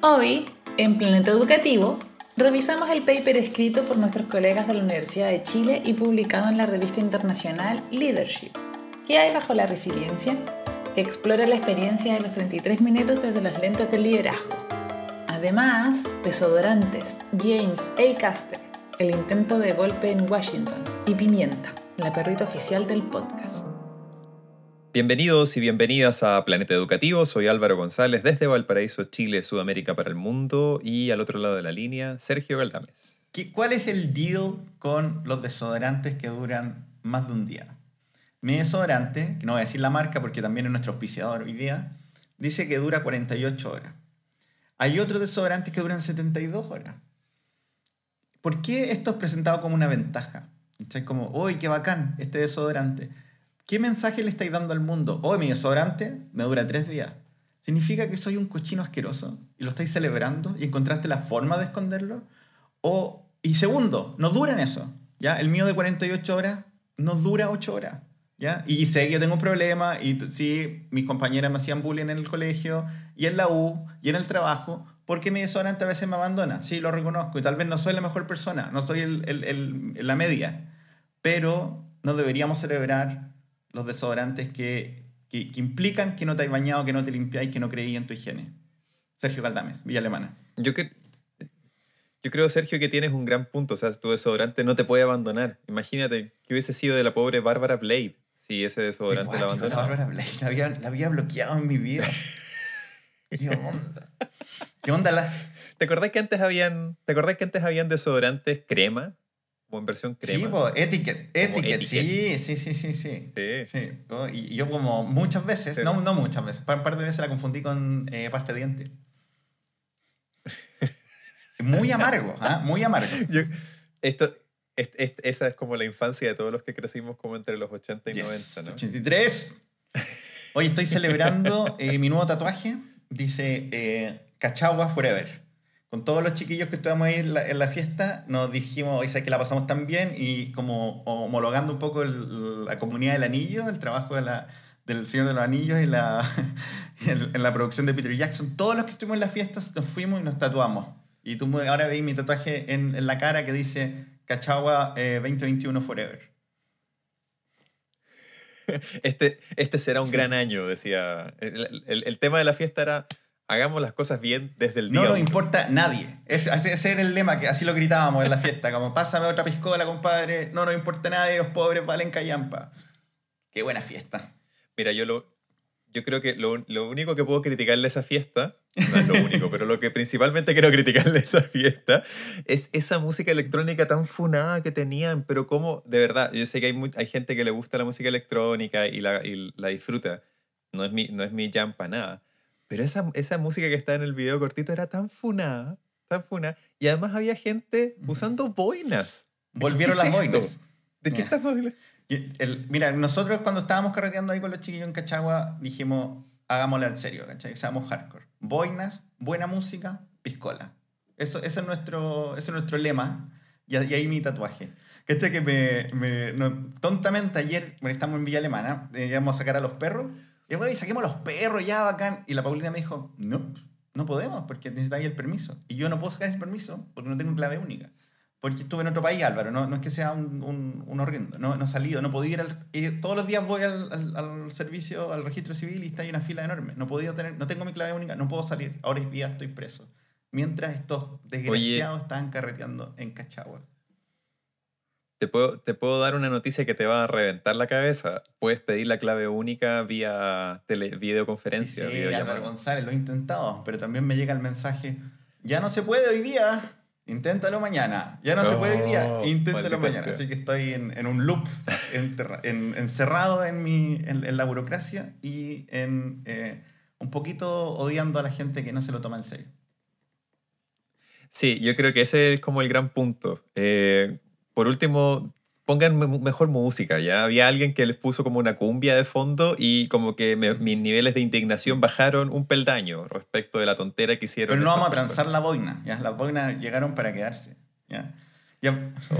Hoy, en Planeta Educativo, revisamos el paper escrito por nuestros colegas de la Universidad de Chile y publicado en la revista internacional Leadership. ¿Qué hay bajo la resiliencia? Explora la experiencia de los 33 minutos desde los lentes del liderazgo. Además, desodorantes, James A. Caster, el intento de golpe en Washington y Pimienta, la perrita oficial del podcast. Bienvenidos y bienvenidas a Planeta Educativo. Soy Álvaro González desde Valparaíso, Chile, Sudamérica para el mundo. Y al otro lado de la línea, Sergio Galdames. ¿Cuál es el deal con los desodorantes que duran más de un día? Mi desodorante, que no voy a decir la marca porque también es nuestro auspiciador hoy día, dice que dura 48 horas. Hay otros desodorantes que duran 72 horas. ¿Por qué esto es presentado como una ventaja? Es como, uy, qué bacán este desodorante! ¿Qué mensaje le estáis dando al mundo? Hoy mi desodorante me dura tres días. ¿Significa que soy un cochino asqueroso y lo estáis celebrando y encontraste la forma de esconderlo? O, y segundo, no duran eso. ¿ya? El mío de 48 horas no dura 8 horas. ¿ya? Y sé que yo tengo un problema y sí, mis compañeras me hacían bullying en el colegio y en la U y en el trabajo porque mi desodorante a veces me abandona. Sí, lo reconozco y tal vez no soy la mejor persona, no soy el, el, el, la media, pero no deberíamos celebrar los desodorantes que, que, implican que no te hay bañado, que no te limpiáis, que no creí en tu higiene. Sergio Caldames, Villa Alemana. Yo, que, yo creo, Sergio, que tienes un gran punto. O sea, tu desodorante no te puede abandonar. Imagínate que hubiese sido de la pobre Bárbara Blade si ese desodorante la abandonó. La Bárbara Blade la había, la había bloqueado en mi vida. ¿Qué onda? ¿Qué onda la...? ¿Te acordás que antes habían, ¿te acordás que antes habían desodorantes crema como en versión crema. Sí, pues, etiquette, etiquette, sí, sí, sí, sí, sí. sí. Y yo como muchas veces, no, no muchas veces, un par de veces la confundí con eh, pasta de diente. Muy amargo, ¿ah? Muy amargo. esto, esa es como la infancia de todos los que crecimos como entre los 80 y 90, ¿no? 83. Hoy estoy celebrando eh, mi nuevo tatuaje. Dice eh, Cachagua Forever con todos los chiquillos que estuvimos ahí en la, fiesta, nos dijimos, hoy sé que la pasamos tan bien y como homologando un poco la comunidad del anillo, el trabajo de la, del Señor de los Anillos y la, en, la producción de Peter Jackson, todos los que estuvimos en la fiesta nos fuimos y nos tatuamos. Y tú ahora veis mi tatuaje en, en, la cara que dice Cachagua 2021 eh, Forever. Este, este será un gran año, decía. El, el, el tema de la fiesta era hagamos las cosas bien desde el día. No nos importa nadie. Ese, ese era el lema, que así lo gritábamos en la fiesta, como pásame otra piscola, compadre, no nos importa nadie, los pobres valen callampa. Qué buena fiesta. Mira, yo lo, yo creo que lo, lo, único que puedo criticarle a esa fiesta, no es lo único, pero lo que principalmente quiero criticarle a esa fiesta es esa música electrónica tan funada que tenían, pero como, de verdad, yo sé que hay, hay gente que le gusta la música electrónica y la, y la disfruta, no es mi, no es mi jam para nada, pero esa, esa música que está en el video cortito era tan funada, tan funada. Y además había gente usando boinas. Volvieron las boinas. ¿De qué estás hablando? Mira, nosotros cuando estábamos carreteando ahí con los chiquillos en Cachagua, dijimos, hagámosle en serio, ¿cachai? Seamos hardcore. Boinas, buena música, piscola. Eso, ese, es nuestro, ese es nuestro lema. Y, ahí mi tatuaje. ¿Cachai? Que me, me tontamente ayer, estamos en Villa Alemana, eh, íbamos a sacar a los perros y güey, saquemos los perros ya, bacán. Y la Paulina me dijo, no, no podemos porque necesitáis el permiso. Y yo no puedo sacar ese permiso porque no tengo clave única. Porque estuve en otro país, Álvaro, no, no es que sea un, un, un horrendo, no, no he salido, no podía ir al, todos los días voy al, al, servicio, al registro civil y está ahí una fila enorme. No, podido tener, no tengo mi clave única, no puedo salir. Ahora es día estoy preso. Mientras estos desgraciados están carreteando en Cachagua. Te puedo, te puedo dar una noticia que te va a reventar la cabeza. Puedes pedir la clave única vía tele, videoconferencia. Sí, sí González, lo he intentado, pero también me llega el mensaje, ya no se puede hoy día, inténtalo mañana. Ya no se puede hoy día, oh, inténtalo mañana. Así que estoy en, en un loop, en, encerrado en, mi, en, la burocracia y en, eh, un poquito odiando a la gente que no se lo toma en serio. Sí, yo creo que ese es como el gran punto. Eh, por último, pongan mejor música, ¿ya? Había alguien que les puso como una cumbia de fondo y como que mis niveles de indignación bajaron un peldaño respecto de la tontera que hicieron. Pero no vamos a transar la boina, ¿ya? Las boinas llegaron para quedarse, ¿ya?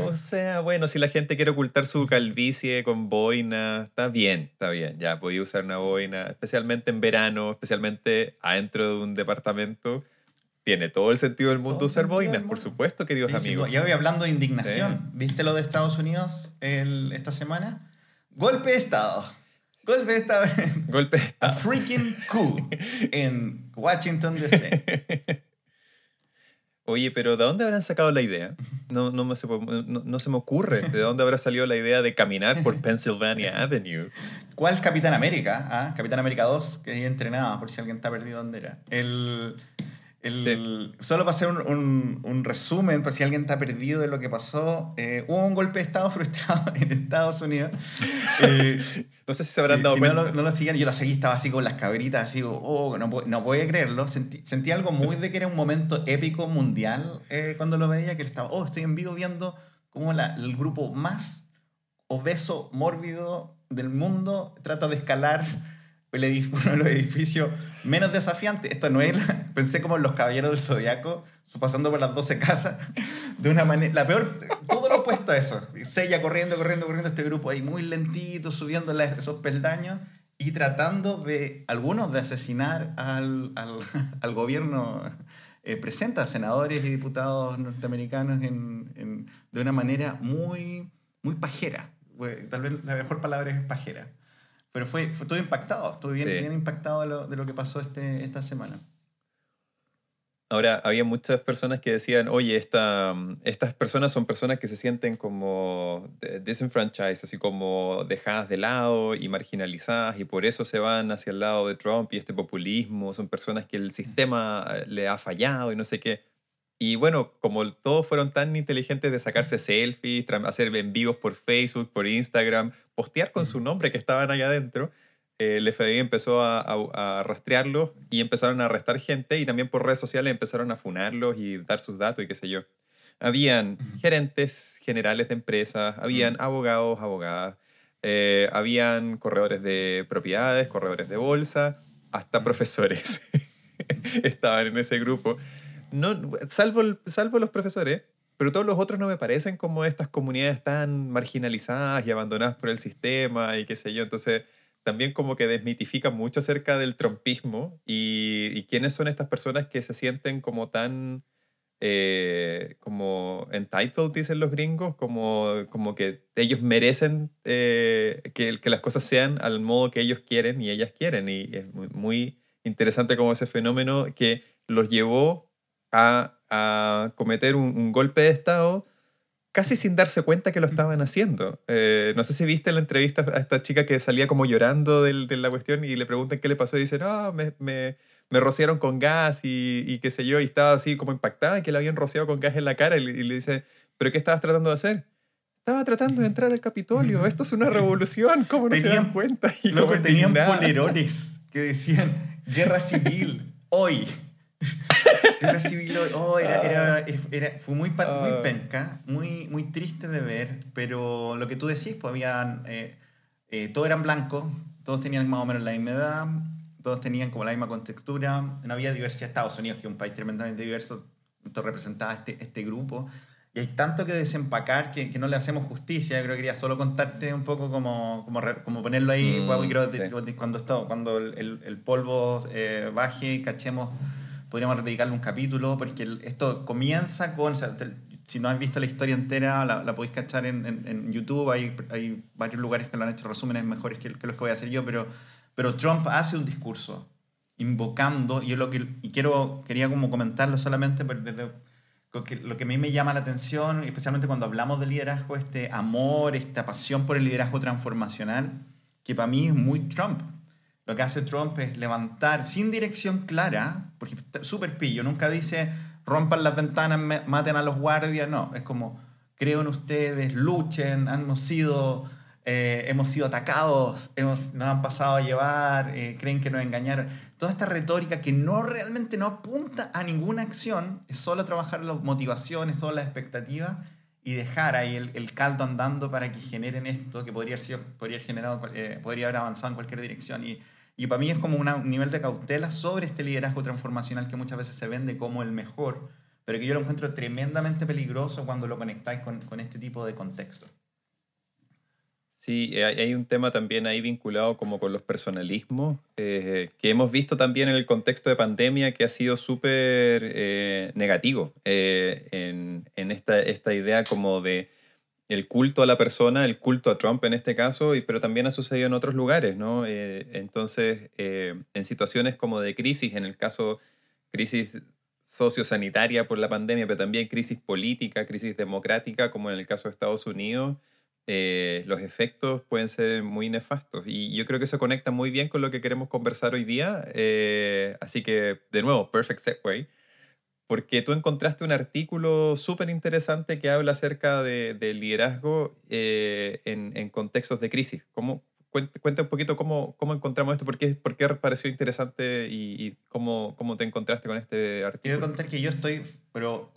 O sea, bueno, si la gente quiere ocultar su calvicie con boina, está bien, está bien. Ya, podía usar una boina, especialmente en verano, especialmente adentro de un departamento tiene todo el sentido del mundo Todo usar boinas, por supuesto, queridos Sí, sí, amigos. y hoy hablando de indignación, ¿viste lo de Estados Unidos el- esta semana? Golpe de Estado. Golpe de Estado. Golpe de A Estado. freaking coup en Washington, D.C. Oye, pero ¿de dónde habrán sacado la idea? No, no, me se, no, no se me ocurre. ¿De dónde habrá salido la idea de caminar por Pennsylvania Avenue? ¿Cuál Capitán América? Ah, Capitán América 2, que ahí entrenaba, por si alguien está perdido dónde era. El, el, Solo para hacer un, un- un resumen, por si alguien está perdido de lo que pasó, eh, hubo un golpe de Estado frustrado en Estados Unidos. Eh, No sé si se habrán Sí, dado si cuenta. No lo, no lo seguían, yo lo seguí, estaba así con las cabritas, así, oh, no, no podía creerlo. Sentí, sentí algo muy de que era un momento épico mundial eh, cuando lo veía, que estaba, oh, estoy en vivo viendo cómo la- el grupo más obeso, mórbido del mundo trata de escalar el uno de los edificios menos desafiantes. Esto no es, pensé como los caballeros del zodiaco, pasando por las 12 casas, de una manera, la peor, todo lo opuesto a eso. Sella corriendo, corriendo, corriendo, este grupo ahí muy lentito, subiendo la- esos peldaños y tratando de, algunos de asesinar al, al, al gobierno eh, presente, a senadores y diputados norteamericanos en, de una manera muy, muy pajera. Tal vez la mejor palabra es pajera. Pero fue, fue todo impactado, estuve bien, Sí. bien impactado de lo, de lo que pasó este, esta semana. Ahora, había muchas personas que decían, oye, esta, estas personas son personas que se sienten como disenfranchised, así como dejadas de lado y marginalizadas, y por eso se van hacia el lado de Trump y este populismo. Son personas que el sistema eh, le ha fallado y no sé qué. Y bueno, como todos fueron tan inteligentes de sacarse selfies, hacer en vivos por Facebook, por Instagram, postear con su nombre que estaban allá adentro, eh, el FBI empezó a, a- a rastrearlos y empezaron a arrestar gente y también por redes sociales empezaron a funarlos y dar sus datos y qué sé yo. Habían gerentes generales de empresas, habían abogados, abogadas, eh, habían corredores de propiedades, corredores de bolsa, hasta profesores. Estaban en ese grupo. No, salvo, salvo los profesores, pero todos los otros no me parecen como estas comunidades tan marginalizadas y abandonadas por el sistema y qué sé yo. Entonces, también como que desmitifica mucho acerca del trompismo y, y quiénes son estas personas que se sienten como tan eh, como entitled, dicen los gringos, como, como que ellos merecen eh, que, que las cosas sean al modo que ellos quieren y ellas quieren. Y es muy, muy interesante como ese fenómeno que los llevó a, a cometer un, un golpe de Estado casi sin darse cuenta que lo estaban haciendo. Eh, no sé si viste la entrevista a esta chica que salía como llorando del- de la cuestión y le preguntan qué le pasó y dice, no, me, me, me rociaron con gas y, y qué sé yo, y estaba así como impactada que le habían rociado con gas en la cara y le, y le dice, ¿pero qué estabas tratando de hacer? Estaba tratando de entrar al Capitolio, esto es una revolución, ¿cómo no se dan cuenta? Y Luego tenían indignada. polerones que decían guerra civil hoy. guerra civil. Oh, era, era- era- fue muy, muy Ah. penca, muy, muy triste de ver, pero lo que tú decís, pues habían, eh, eh, todos eran blancos, todos tenían más o menos la misma edad, todos tenían como la misma contextura, no había diversidad. Estados Unidos, que es un país tremendamente diverso, esto representaba este, este grupo. Y hay tanto que desempacar que, que no le hacemos justicia. Yo creo que quería solo contarte un poco como, como, como ponerlo ahí. Mm, y creo sí. cuando, esto, cuando el, el- polvo eh, baje y cachemos, podríamos dedicarle un capítulo, porque esto comienza con... o sea, si no has visto la historia entera, la, la podéis cachar en, en- en YouTube. Hay, hay varios lugares que lo han hecho resúmenes mejores que, que los que voy a hacer yo, pero, pero Trump hace un discurso invocando, y, lo que, y quiero, quería como comentarlo solamente pero desde lo que a mí me llama la atención, especialmente cuando hablamos de liderazgo, este amor, esta pasión por el liderazgo transformacional, que para mí es muy Trump. Lo que hace Trump es levantar sin dirección clara, porque está súper pillo, nunca dice rompan las ventanas, maten a los guardias, no, es como creo en ustedes, luchen, hemos sido, eh, hemos sido atacados, hemos, nos han pasado a llevar, eh, creen que nos engañaron. Toda esta retórica que no realmente no apunta a ninguna acción, es solo trabajar las motivaciones, todas las expectativas y dejar ahí el, el caldo andando para que generen esto que podría, haber sido, podría, haber generado, eh, podría haber avanzado en cualquier dirección. Y, y para mí es como un nivel de cautela sobre este liderazgo transformacional que muchas veces se vende como el mejor, pero que yo lo encuentro tremendamente peligroso cuando lo conectáis con, con este tipo de contexto. Sí, eh, hay, un tema también ahí vinculado como con los personalismos, eh, que hemos visto también en el contexto de pandemia que ha sido súper eh, negativo en, esta, esta, idea como de el culto a la persona, el culto a Trump en este caso, y, pero también ha sucedido en otros lugares, ¿no? entonces, en situaciones como de crisis, en el caso crisis sociosanitaria por la pandemia, pero también crisis política, crisis democrática, como en el caso de Estados Unidos, eh, los efectos pueden ser muy nefastos. Y yo creo que eso conecta muy bien con lo que queremos conversar hoy día. Eh, así que, de nuevo, perfect segue. Porque tú encontraste un artículo súper interesante que habla acerca del de liderazgo eh, en, en, contextos de crisis. ¿Cómo, cuenta, un poquito cómo, cómo encontramos esto, por qué, por qué pareció interesante y, cómo, cómo, te encontraste con este artículo. Quiero contar que yo estoy pero,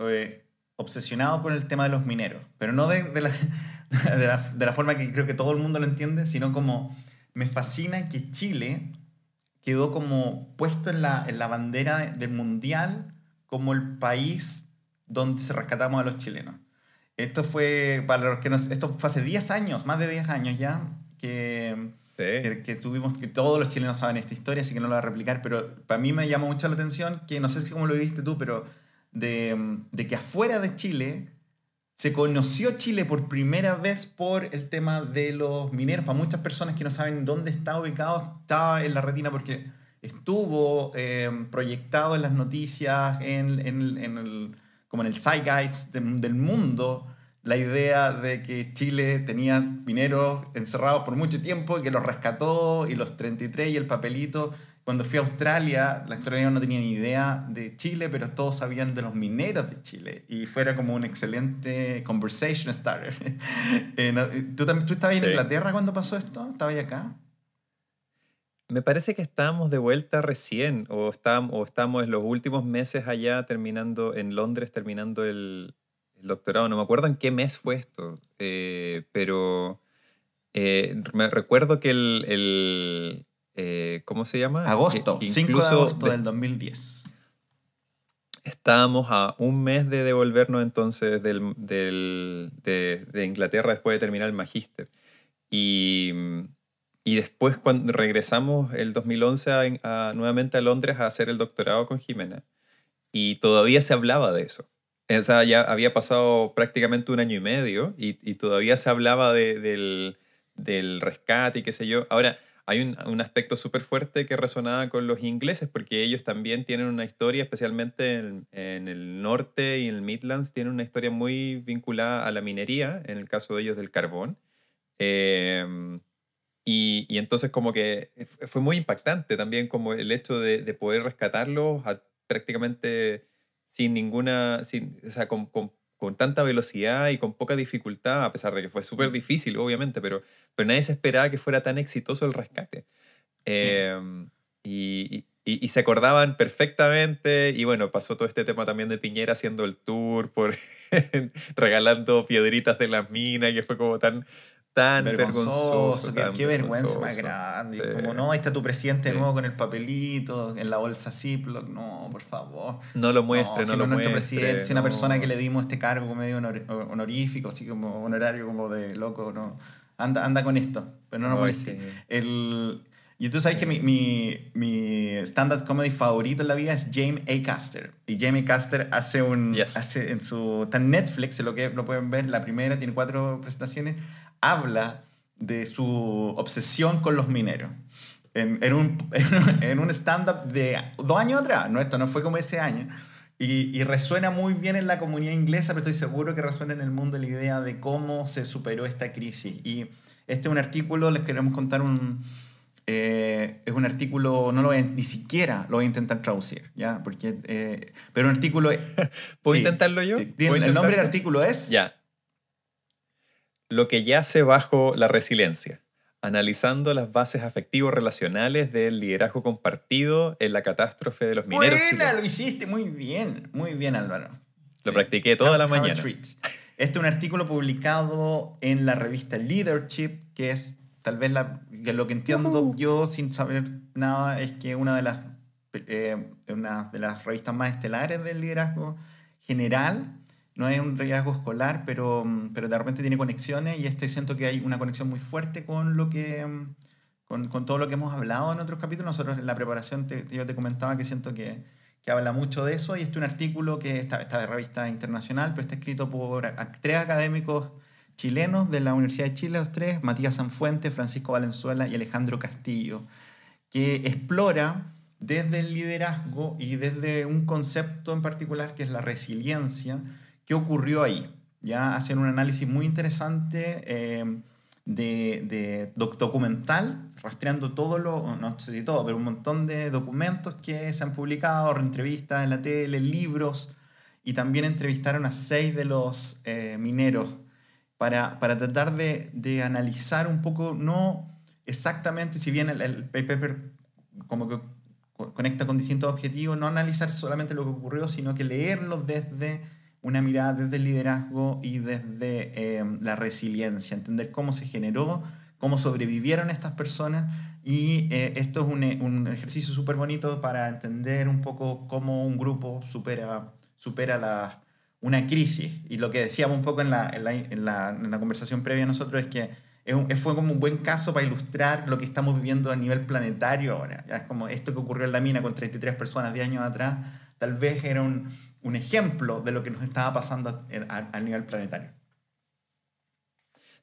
obsesionado con el tema de los mineros, pero no de, de, la, de, la, de, la, forma que creo que todo el mundo lo entiende, sino como me fascina que Chile quedó como puesto en la, en la bandera del mundial como el país donde se rescatamos a los chilenos. Esto fue, para los que nos, esto fue hace 10 años, más de 10 años ya, que, que, que, tuvimos, que todos los chilenos saben esta historia, así que no lo voy a replicar, pero para mí me llama mucho la atención que, no sé si cómo lo viste tú, pero de, de que afuera de Chile se conoció Chile por primera vez por el tema de los mineros. Para muchas personas que no saben dónde está ubicado, está en la retina porque estuvo eh, proyectado en las noticias, en, en, en el, como en el zeitgeist del mundo, la idea de que Chile tenía mineros encerrados por mucho tiempo y que los rescató y los 33 y el papelito cuando fui a Australia, la australianos no tenían ni idea de Chile, pero todos sabían de los mineros de Chile. Y fuera como un excelente conversation starter. Eh, ¿tú, ¿Tú estabas en Inglaterra cuando pasó esto? ¿Estabas acá? Me parece que estábamos de vuelta recién, o estábamos, o estábamos en los últimos meses allá terminando, en Londres, terminando el, doctorado. No me acuerdo en qué mes fue esto, eh, pero eh, me recuerdo que el eh, ¿cómo se llama? Agosto, 5 de agosto del 2010. Estábamos a un mes de devolvernos entonces del, del, de, de, Inglaterra después de terminar el magíster. Y, y, después cuando regresamos el 2011 a, nuevamente a Londres a hacer el doctorado con Jimena. Y todavía se hablaba de eso. O sea, ya había pasado prácticamente un año y medio y, y todavía se hablaba de, del, del rescate y qué sé yo. Ahora, hay un, un aspecto súper fuerte que resonaba con los ingleses, porque ellos también tienen una historia, especialmente en, en, el norte y en el Midlands, tienen una historia muy vinculada a la minería, en el caso de ellos del carbón. Em, y, y, entonces como que fue muy impactante también como el hecho de, de poder rescatarlos prácticamente sin ninguna, sin, o sea, con, con con tanta velocidad y con poca dificultad, a pesar de que fue súper mm. difícil, obviamente, pero, pero nadie se esperaba que fuera tan exitoso el rescate. Em, y, y, se acordaban perfectamente, y bueno, pasó todo este tema también de Piñera haciendo el tour, por regalando piedritas de las minas, que fue como tan, tan vergonzoso. qué, vergüenza más grande. Como no, ahí está tu presidente nuevo con el papelito, en la bolsa Ziploc. No, por favor. No lo muestre, no, lo muestre. presidente, si una persona que le dimos este cargo medio honorífico, así como honorario, como de loco, no. Anda, anda con esto, pero no lo moleste. El, y tú sabes que mi, mi, mi stand-up comedy favorito en la vida es James A. Caster. Y James A. Caster hace un... Hace en su... Está en Netflix, lo, que, lo pueden ver, la primera tiene cuatro presentaciones habla de su obsesión con los mineros. En, en un, en un stand-up de dos años atrás, no, esto no fue como ese año, y, y, resuena muy bien en la comunidad inglesa, pero estoy seguro que resuena en el mundo la idea de cómo se superó esta crisis. Y este es un artículo, les queremos contar un... Eh, es un artículo, no lo voy ni siquiera lo voy a intentar traducir, ¿ya? Porque, eh, pero un artículo... ¿Puedo intentarlo yo? el nombre del artículo es... Ya lo que yace bajo la resiliencia, analizando las bases afectivo-relacionales del liderazgo compartido en la catástrofe de los mineros Buena, lo hiciste muy bien, muy bien Álvaro. Lo practiqué toda la mañana. Este es un artículo publicado en la revista Leadership, que es tal vez la, que lo que entiendo yo sin saber nada es que una de las, eh, una de las revistas más estelares del liderazgo general no es un liderazgo escolar, pero, pero de repente tiene conexiones y este siento que hay una conexión muy fuerte con lo que... Con, con todo lo que hemos hablado en otros capítulos. Nosotros en la preparación yo te comentaba que siento que, que habla mucho de eso y este es un artículo que está, está de revista internacional, pero está escrito por tres académicos chilenos de la Universidad de Chile, los tres, Matías Sanfuente, Francisco Valenzuela y Alejandro Castillo, que explora desde el liderazgo y desde un concepto en particular que es la resiliencia, qué ocurrió ahí. Ya hacen un análisis muy interesante eh, de, documental, rastreando todo lo, no sé si todo, pero un montón de documentos que se han publicado, entrevistas en la tele, libros, y también entrevistaron a seis de los eh, mineros para, para tratar de, de, analizar un poco, no exactamente, si bien el, el, paper como que conecta con distintos objetivos, no analizar solamente lo que ocurrió, sino que leerlo desde una mirada, desde el liderazgo y desde eh, la resiliencia, entender cómo se generó, cómo sobrevivieron estas personas. Y eh, esto es un, un ejercicio súper bonito para entender un poco cómo un grupo supera, supera la, una crisis. Y lo que decíamos un poco en la, en la, en la, conversación previa nosotros es que es fue como un buen caso para ilustrar lo que estamos viviendo a nivel planetario ahora. Ya es como esto que ocurrió en la mina con 33 personas 10 años atrás, tal vez era un, un ejemplo de lo que nos estaba pasando a, a nivel planetario.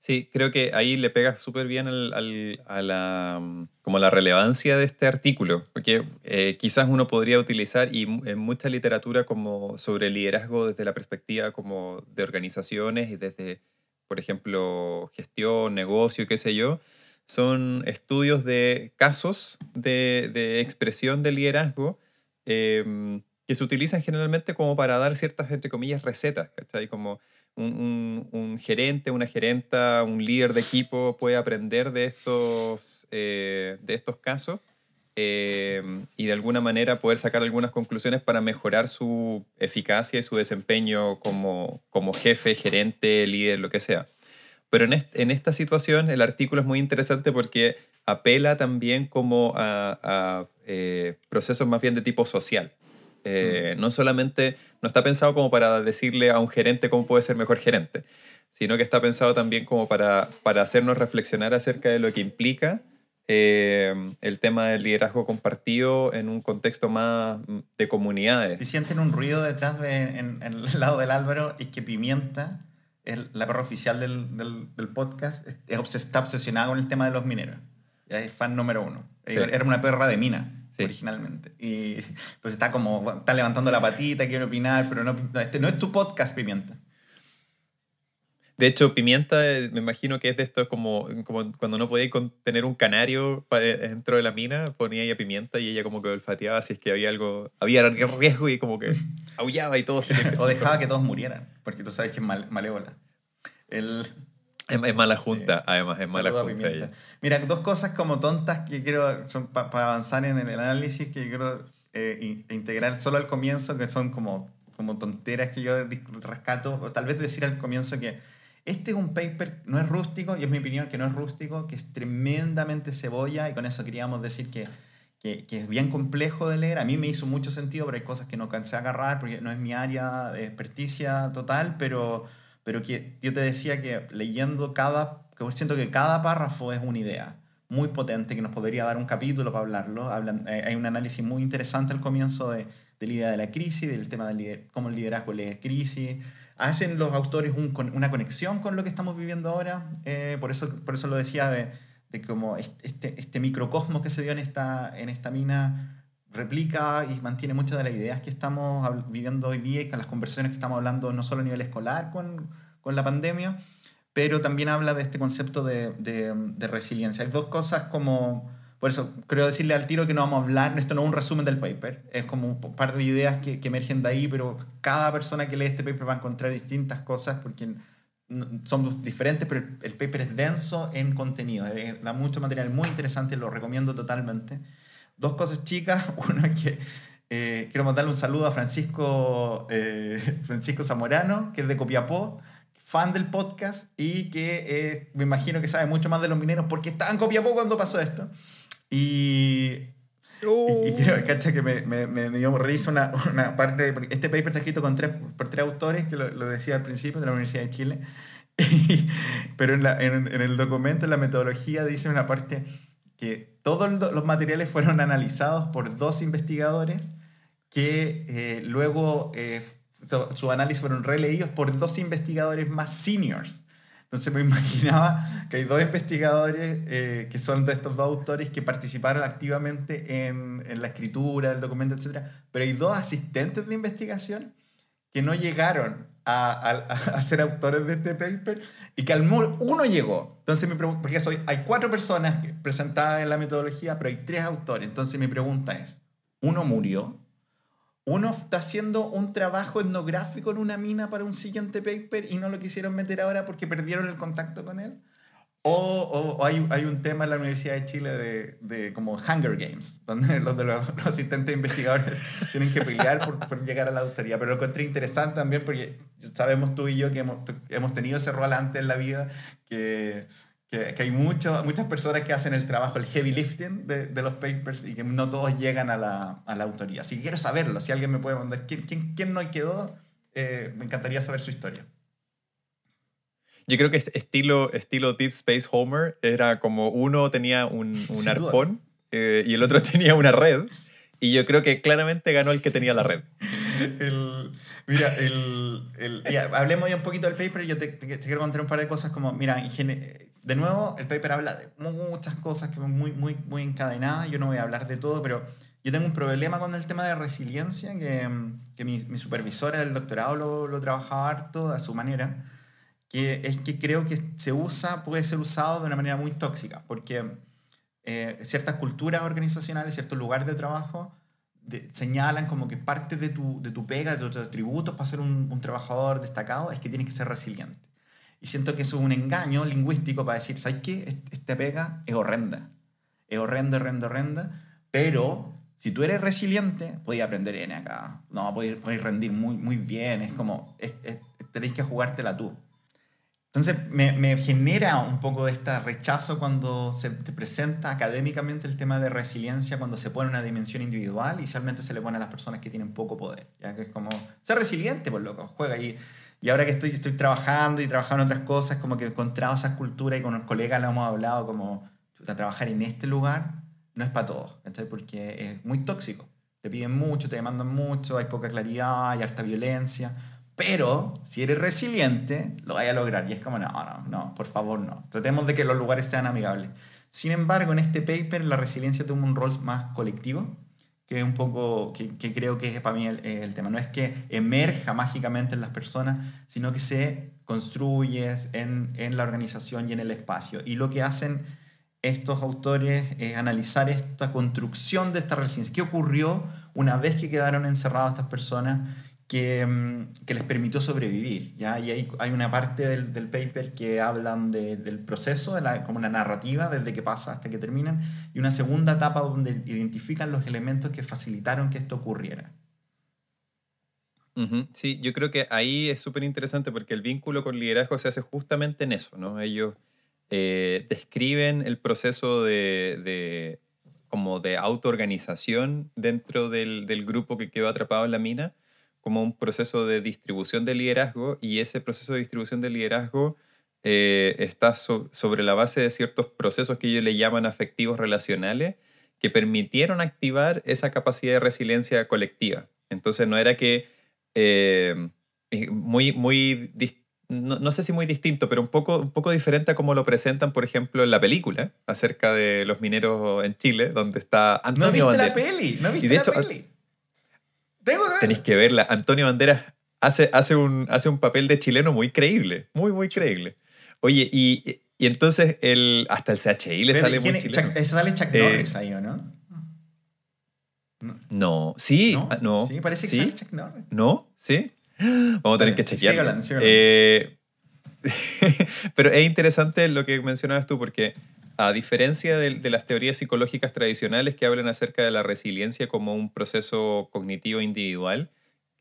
Sí, creo que ahí le pega súper bien al, al, a la, como la relevancia de este artículo, porque eh, quizás uno podría utilizar y en mucha literatura como sobre liderazgo desde la perspectiva como de organizaciones y desde, por ejemplo, gestión, negocio, qué sé yo, son estudios de casos de, de expresión de liderazgo eh, que se utilizan generalmente como para dar ciertas, entre comillas, recetas, ¿cachai? Como un, gerente, una gerenta, un líder de equipo puede aprender de estos, eh, de estos casos eh, y de alguna manera poder sacar algunas conclusiones para mejorar su eficacia y su desempeño como, como jefe, gerente, líder, lo que sea. Pero en, en esta situación el artículo es muy interesante porque apela también como a, a eh, procesos más bien de tipo social. Eh, no solamente, no está pensado como para decirle a un gerente cómo puede ser mejor gerente, sino que está pensado también como para, para hacernos reflexionar acerca de lo que implica eh, el tema del liderazgo compartido en un contexto más de comunidades. Si sienten un ruido detrás de, en, en el lado del Álvaro, y que Pimienta, es la perra oficial del, del, del podcast, está obsesionada con el tema de los mineros. Es fan número uno. Era una perra de mina originalmente. Y pues está como, está levantando la patita, quiere opinar, pero no, este no es tu podcast, Pimienta. De hecho, Pimienta, eh, me imagino que es de esto como, como cuando no podía tener un canario eh, dentro de la mina, ponía ella Pimienta y ella como que olfateaba si es que había algo, había riesgo y como que aullaba y todo. o dejaba que todos murieran, porque tú sabes que es mal, malévola. El, es, mala junta, además, es mala junta. Mira, dos cosas como tontas que quiero, para avanzar en el análisis, que quiero eh, integrar solo al comienzo, que son como, como tonteras que yo rescato, o tal vez decir al comienzo que este es un paper, no es rústico, y es mi opinión que no es rústico, que es tremendamente cebolla, y con eso queríamos decir que, que, que, es bien complejo de leer. A mí me hizo mucho sentido, pero hay cosas que no cansé a agarrar porque no es mi área de experticia total, pero pero que yo te decía que leyendo cada, que siento que cada párrafo es una idea muy potente que nos podría dar un capítulo para hablarlo. Hablan, eh, hay un análisis muy interesante al comienzo de, de, la idea de la crisis, del tema de cómo el liderazgo lee crisis. Hacen los autores un, una conexión con lo que estamos viviendo ahora. Eh, por, eso, por eso lo decía de, de cómo este, este microcosmos que se dio en esta, en esta mina replica y mantiene muchas de las ideas que estamos viviendo hoy día y con las conversaciones que estamos hablando no solo a nivel escolar con, con la pandemia, pero también habla de este concepto de, de, resiliencia. Hay dos cosas como, por eso creo decirle al tiro que no vamos a hablar, esto no es un resumen del paper, es como un par de ideas que, que emergen de ahí, pero cada persona que lee este paper va a encontrar distintas cosas porque son diferentes, pero el paper es denso en contenido, eh, da mucho material muy interesante, lo recomiendo totalmente dos cosas chicas. Es que eh, quiero mandarle un saludo a Francisco, eh, Francisco Zamorano, que es de Copiapó, fan del podcast y que eh, me imagino que sabe mucho más de los mineros porque estaba en Copiapó cuando pasó esto. Y, Y, quiero, cacha que me, me, me dio risa una, una parte, porque este paper está escrito con tres, por tres autores, que lo, lo decía al principio, de la Universidad de Chile, pero en, la, en, en, el documento, en la metodología, dice una parte que todos los materiales fueron analizados por dos investigadores que eh, luego eh, su análisis fueron releídos por dos investigadores más seniors. Entonces me imaginaba que hay dos investigadores eh, que son de estos dos autores que participaron activamente en, en, la escritura del documento, etc. Pero hay dos asistentes de investigación que no llegaron a, a, ser autores de este paper y que al uno llegó. Entonces me porque soy, hay cuatro personas presentadas en la metodología, pero hay tres autores. Entonces mi pregunta es, ¿uno murió? uno está haciendo un trabajo etnográfico en una mina para un siguiente paper y no lo quisieron meter ahora porque perdieron el contacto con él. O, hay, hay, un tema en la Universidad de Chile de, de como Hunger Games, donde los, de los, asistentes investigadores tienen que pelear por, por, llegar a la autoría. Pero lo encontré interesante también porque sabemos tú y yo que hemos, hemos tenido ese rol antes en la vida, que que, que hay mucho, muchas personas que hacen el trabajo, el heavy lifting de, de los papers y que no todos llegan a la, a la, autoría. Que quiero saberlo, si alguien me puede mandar quién, quién, quién no quedó, eh, me encantaría saber su historia. Yo creo que estilo, estilo Deep Space Homer era como uno tenía un, un arpón eh, y el otro tenía una red. Y yo creo que claramente ganó el que tenía la red. el, mira, el, el ya, hablemos ya un poquito del paper. Yo te, te, te, quiero contar un par de cosas como, mira, de nuevo, el paper habla de muchas cosas que son muy, muy, muy encadenadas. Yo no voy a hablar de todo, pero yo tengo un problema con el tema de resiliencia, que, que mi, mi, supervisora del doctorado lo, lo trabajaba harto a su manera, que es que creo que se usa, puede ser usado de una manera muy tóxica, porque eh, ciertas culturas organizacionales, ciertos lugares de trabajo, de, señalan como que parte de tu, de tu pega, de tus atributos para ser un, un trabajador destacado es que tienes que ser resiliente. Y siento que eso es un engaño lingüístico para decir, ¿sabes qué? Esta pega es horrenda. Es horrenda, horrenda, horrenda. Pero si tú eres resiliente, podéis aprender N acá. No, podéis, podéis rendir muy, muy bien. Es como, es, es, tenéis que jugártela tú. Entonces me, me, genera un poco de este rechazo cuando se te presenta académicamente el tema de resiliencia, cuando se pone una dimensión individual y solamente se le pone a las personas que tienen poco poder. Ya que es como, ser resiliente, por loco, juega ahí. Y ahora que estoy, estoy trabajando y trabajando en otras cosas, como que he encontrado esa cultura y con los colegas lo hemos hablado, como trabajar en este lugar no es para todos, porque es muy tóxico. Te piden mucho, te demandan mucho, hay poca claridad, hay harta violencia. Pero si eres resiliente, lo vas a lograr. Y es como, no, no, no, por favor, no. Tratemos de que los lugares sean amigables. Sin embargo, en este paper la resiliencia toma un rol más colectivo que es un poco, que, creo que es para mí el, el, tema. No es que emerja mágicamente en las personas, sino que se construye en, en la organización y en el espacio. Y lo que hacen estos autores es analizar esta construcción de esta resiliencia. ¿Qué ocurrió una vez que quedaron encerradas estas personas? Que, mm, que, les permitió sobrevivir. ¿ya? Y hay, una parte del, del paper que hablan de, del proceso, la, como una narrativa desde que pasa hasta que terminan, y una segunda etapa donde identifican los elementos que facilitaron que esto ocurriera. Sí, yo creo que ahí es súper interesante porque el vínculo con liderazgo se hace justamente en eso, ¿no? Ellos eh, describen el proceso de, como de autoorganización dentro del grupo que quedó atrapado en la mina, como un proceso de distribución de liderazgo y ese proceso de distribución de liderazgo eh, está so sobre la base de ciertos procesos que ellos le llaman afectivos relacionales que permitieron activar esa capacidad de resiliencia colectiva. Entonces no era que eh, muy, muy no, no, sé si muy distinto, pero un poco, un poco diferente a como lo presentan, por ejemplo, en la película acerca de los mineros en Chile, donde está Antonio ¿No viste Banderas. la peli? ¿No viste y de hecho, peli? Tenéis que verla. Antonio Banderas hace, hace, un, hace un papel de chileno muy creíble, muy, muy creíble. Oye, y, y entonces el, hasta el CHI le sale muy chileno. Chuck, sale Chuck eh, Norris ahí, ¿o no? No, no. sí, ¿No? Ah, no. Sí, parece que ¿Sí? sale Chuck Norris. ¿No? ¿Sí? Vamos a tener que chequear. Eh, pero es interesante lo que mencionabas tú, porque a diferencia de, las teorías psicológicas tradicionales que hablan acerca de la resiliencia como un proceso cognitivo individual,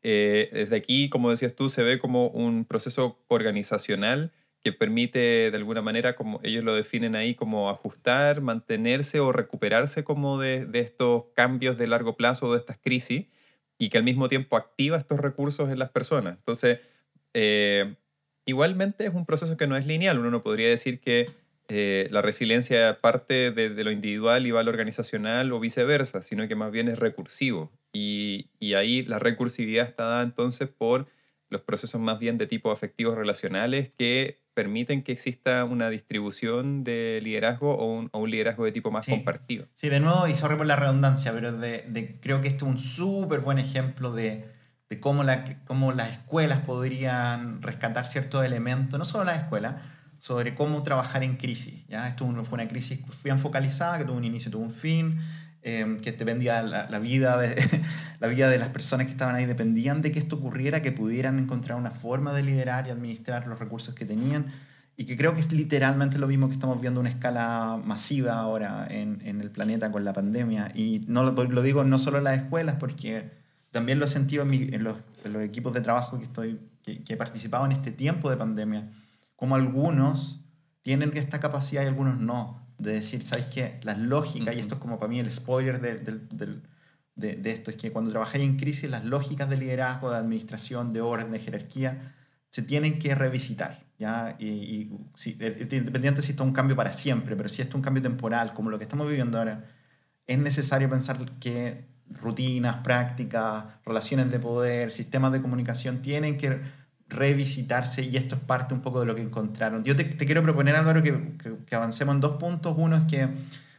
eh, desde aquí, como decías tú, se ve como un proceso organizacional que permite de alguna manera, como ellos lo definen ahí, como ajustar, mantenerse o recuperarse como de, estos cambios de largo plazo de estas crisis y que al mismo tiempo activa estos recursos en las personas. Entonces, eh, igualmente es un proceso que no es lineal. Uno no podría decir que eh, la resiliencia parte de, lo individual y va a lo organizacional o viceversa, sino que más bien es recursivo. Y, y ahí la recursividad está dada entonces por los procesos más bien de tipo afectivos relacionales que permiten que exista una distribución de liderazgo o un, o un liderazgo de tipo más compartido. Sí, de nuevo, y sorry por la redundancia, pero de, de, creo que esto es un súper buen ejemplo de, de cómo, la, cómo las escuelas podrían rescatar ciertos elementos, no solo las escuelas, sobre cómo trabajar en crisis. ¿ya? Esto fue una crisis bien focalizada, que tuvo un inicio, tuvo un fin, eh, que dependía la, la, vida de, la vida de las personas que estaban ahí, dependían de que esto ocurriera, que pudieran encontrar una forma de liderar y administrar los recursos que tenían. Y que creo que es literalmente lo mismo que estamos viendo una escala masiva ahora en, en el planeta con la pandemia. Y no lo, lo, digo no solo en las escuelas, porque también lo he sentido en, mi, en, los, en los, equipos de trabajo que, estoy, que, que he participado en este tiempo de pandemia como algunos tienen esta capacidad y algunos no, de decir, ¿sabes qué? Las lógicas, y esto es como para mí el spoiler de, de, de, de esto, es que cuando trabajáis en crisis, las lógicas de liderazgo, de administración, de orden, de jerarquía, se tienen que revisitar. ¿ya? Y, y si, independiente si esto es un cambio para siempre, pero si esto es un cambio temporal, como lo que estamos viviendo ahora, es necesario pensar que rutinas, prácticas, relaciones de poder, sistemas de comunicación tienen que revisitarse y esto es parte un poco de lo que encontraron. Yo te, te quiero proponer, Álvaro, que, que, que, avancemos en dos puntos. Uno es que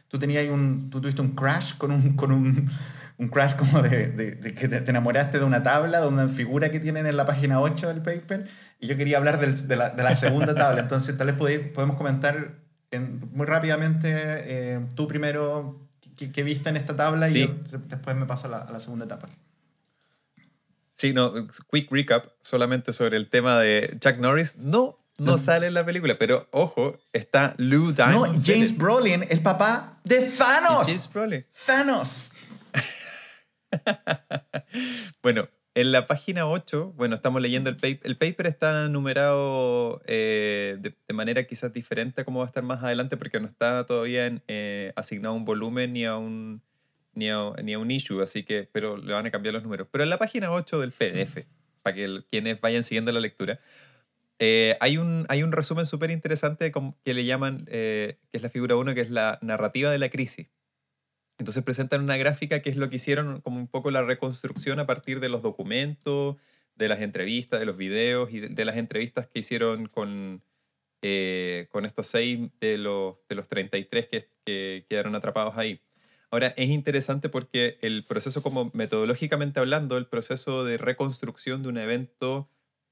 tú, tenías un, tú tuviste un crash con un, con un, un crash como de, de, de, que te enamoraste de una tabla, de una figura que tienen en la página 8 del paper, y yo quería hablar del, de, la, de, la, segunda tabla. Entonces, tal vez podemos comentar en, muy rápidamente, eh, tú primero, qué viste en esta tabla sí. y yo, después me paso a la, a la segunda etapa. Sí, no, quick recap solamente sobre el tema de Chuck Norris. No, no, no. sale en la película, pero ojo, está Lou Diamond. No, James. Brolin, el papá de Thanos. ¿Y James Brolin. Thanos. bueno, en la página 8, bueno, estamos leyendo el paper. El paper está numerado eh, de, de, manera quizás diferente a cómo va a estar más adelante, porque no está todavía en, eh, asignado a un volumen ni a un ni a, ni a, un issue, así que, pero le van a cambiar los números. Pero en la página 8 del PDF, para que el, quienes vayan siguiendo la lectura, eh, hay, un, hay un resumen súper interesante que le llaman, que es la figura 1, que es la narrativa de la crisis. Entonces presentan una gráfica que es lo que hicieron como un poco la reconstrucción a partir de los documentos, de las entrevistas, de los videos y de, de las entrevistas que hicieron con, eh, con estos seis de los, de los 33 que, que quedaron atrapados ahí. Ahora, es interesante porque el proceso, como metodológicamente hablando, el proceso de reconstrucción de un evento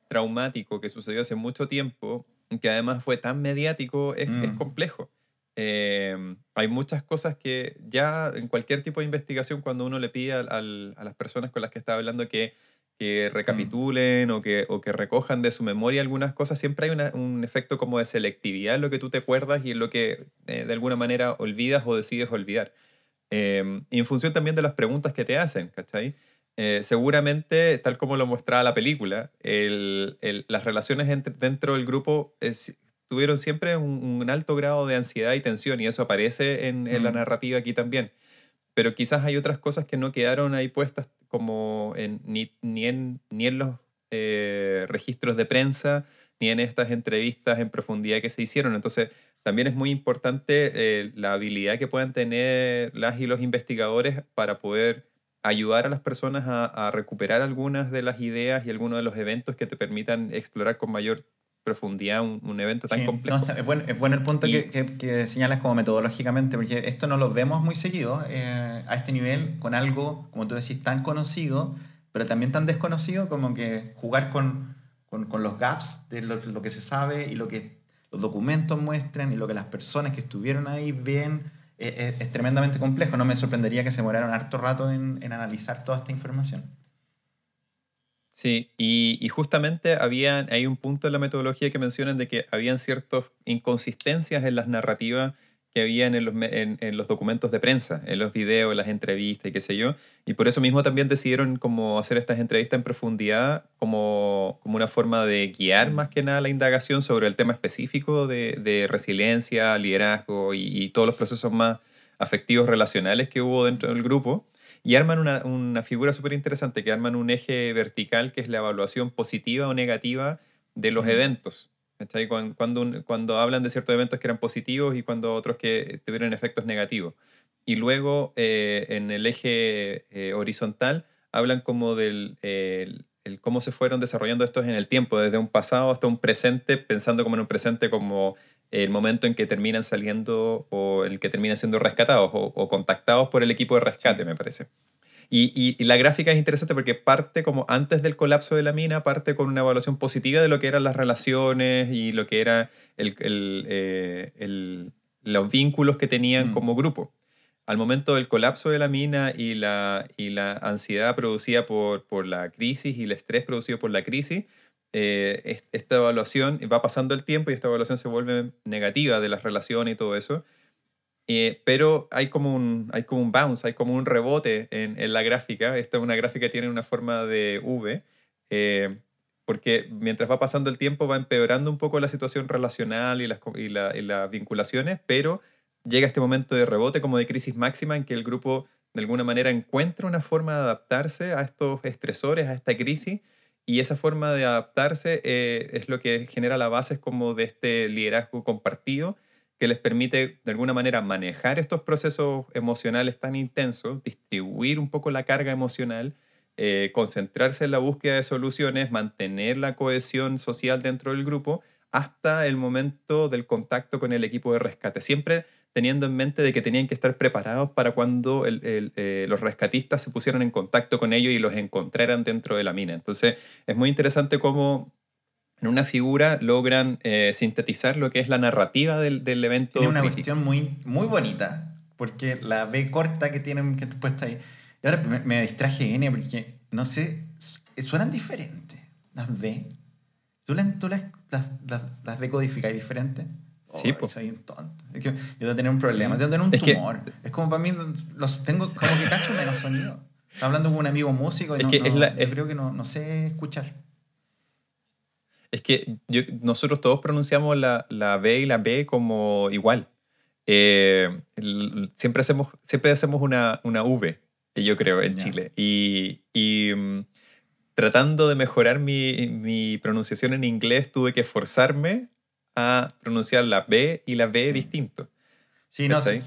traumático que sucedió hace mucho tiempo, que además fue tan mediático, es, mm. es complejo. Eh, hay muchas cosas que ya en cualquier tipo de investigación, cuando uno le pide al, al, a las personas con las que está hablando que, que recapitulen mm. o, que, o que recojan de su memoria algunas cosas, siempre hay una, un efecto como de selectividad en lo que tú te acuerdas y en lo que eh, de alguna manera olvidas o decides olvidar. Eh, y en función también de las preguntas que te hacen, ¿cachai? Eh, seguramente, tal como lo mostraba la película, el, el, las relaciones entre, dentro del grupo es, tuvieron siempre un, un, alto grado de ansiedad y tensión, y eso aparece en, en mm. la narrativa aquí también. Pero quizás hay otras cosas que no quedaron ahí puestas, como en, ni, ni, en, ni en los eh, registros de prensa, ni en estas entrevistas en profundidad que se hicieron. Entonces, también es muy importante eh, la habilidad que puedan tener las y los investigadores para poder ayudar a las personas a, a, recuperar algunas de las ideas y algunos de los eventos que te permitan explorar con mayor profundidad un, un evento tan sí, complejo. No, es, bueno, es, bueno, el punto y, que, que, que, señalas como metodológicamente, porque esto no lo vemos muy seguido eh, a este nivel con algo, como tú decís, tan conocido, pero también tan desconocido como que jugar con, con, con los gaps de lo, lo, que se sabe y lo que los documentos muestran y lo que las personas que estuvieron ahí ven es, es, es tremendamente complejo. No me sorprendería que se demoraron harto rato en, en analizar toda esta información. Sí, y, y, justamente había, hay un punto en la metodología que mencionan de que habían ciertas inconsistencias en las narrativas que habían en los, en, en, los documentos de prensa, en los videos, las entrevistas y qué sé yo. Y por eso mismo también decidieron como hacer estas entrevistas en profundidad como, como una forma de guiar más que nada la indagación sobre el tema específico de, de resiliencia, liderazgo y, y, todos los procesos más afectivos relacionales que hubo dentro del grupo. Y arman una, una figura súper interesante, que arman un eje vertical que es la evaluación positiva o negativa de los eventos. Cuando, cuando, cuando, hablan de ciertos eventos que eran positivos y cuando otros que tuvieron efectos negativos. Y luego eh, en el eje eh, horizontal hablan como del el, cómo se fueron desarrollando estos en el tiempo, desde un pasado hasta un presente, pensando como en un presente como el momento en que terminan saliendo o el que terminan siendo rescatados o, o contactados por el equipo de rescate, me parece. Y, y, la gráfica es interesante porque parte como antes del colapso de la mina, parte con una evaluación positiva de lo que eran las relaciones y lo que eran el, el, eh, el, los vínculos que tenían mm. como grupo. Al momento del colapso de la mina y la, y la ansiedad producida por, por la crisis y el estrés producido por la crisis, eh, esta evaluación va pasando el tiempo y esta evaluación se vuelve negativa de las relaciones y todo eso eh, pero hay como, un, hay como un bounce, hay como un rebote en, en la gráfica. Esta es una gráfica que tiene una forma de V, eh, porque mientras va pasando el tiempo va empeorando un poco la situación relacional y las, y, la, y las vinculaciones, pero llega este momento de rebote como de crisis máxima en que el grupo de alguna manera encuentra una forma de adaptarse a estos estresores, a esta crisis, y esa forma de adaptarse eh, es lo que genera la base como de este liderazgo compartido que les permite de alguna manera manejar estos procesos emocionales tan intensos, distribuir un poco la carga emocional, eh, concentrarse en la búsqueda de soluciones, mantener la cohesión social dentro del grupo hasta el momento del contacto con el equipo de rescate. Siempre teniendo en mente de que tenían que estar preparados para cuando eh, los rescatistas se pusieran en contacto con ellos y los encontraran dentro de la mina. Entonces es muy interesante cómo en una figura logran eh, sintetizar lo que es la narrativa del, del evento. Tiene una cuestión muy, muy bonita, porque la B corta que tienen que puesta ahí. Y ahora me, me, distraje N porque, no sé, suenan diferentes. Las B. ¿Tú las, tú las, las, las decodificas diferentes? Sí, pues. Soy un tonto. Es que yo debo tener un problema, sí. debo tener un es tumor. Que... Es como para mí, los tengo como que cacho menos sonido. Estaba hablando con un amigo músico y es no, que no, es la, yo creo que no, no sé escuchar. Es que yo, nosotros todos pronunciamos la, la, B y la B como igual. Eh, siempre hacemos, siempre hacemos una, una V, yo creo, en yeah. Chile. Y, y um, tratando de mejorar mi, mi, pronunciación en inglés, tuve que forzarme a pronunciar la B y la B distinto. Sí, no, sí,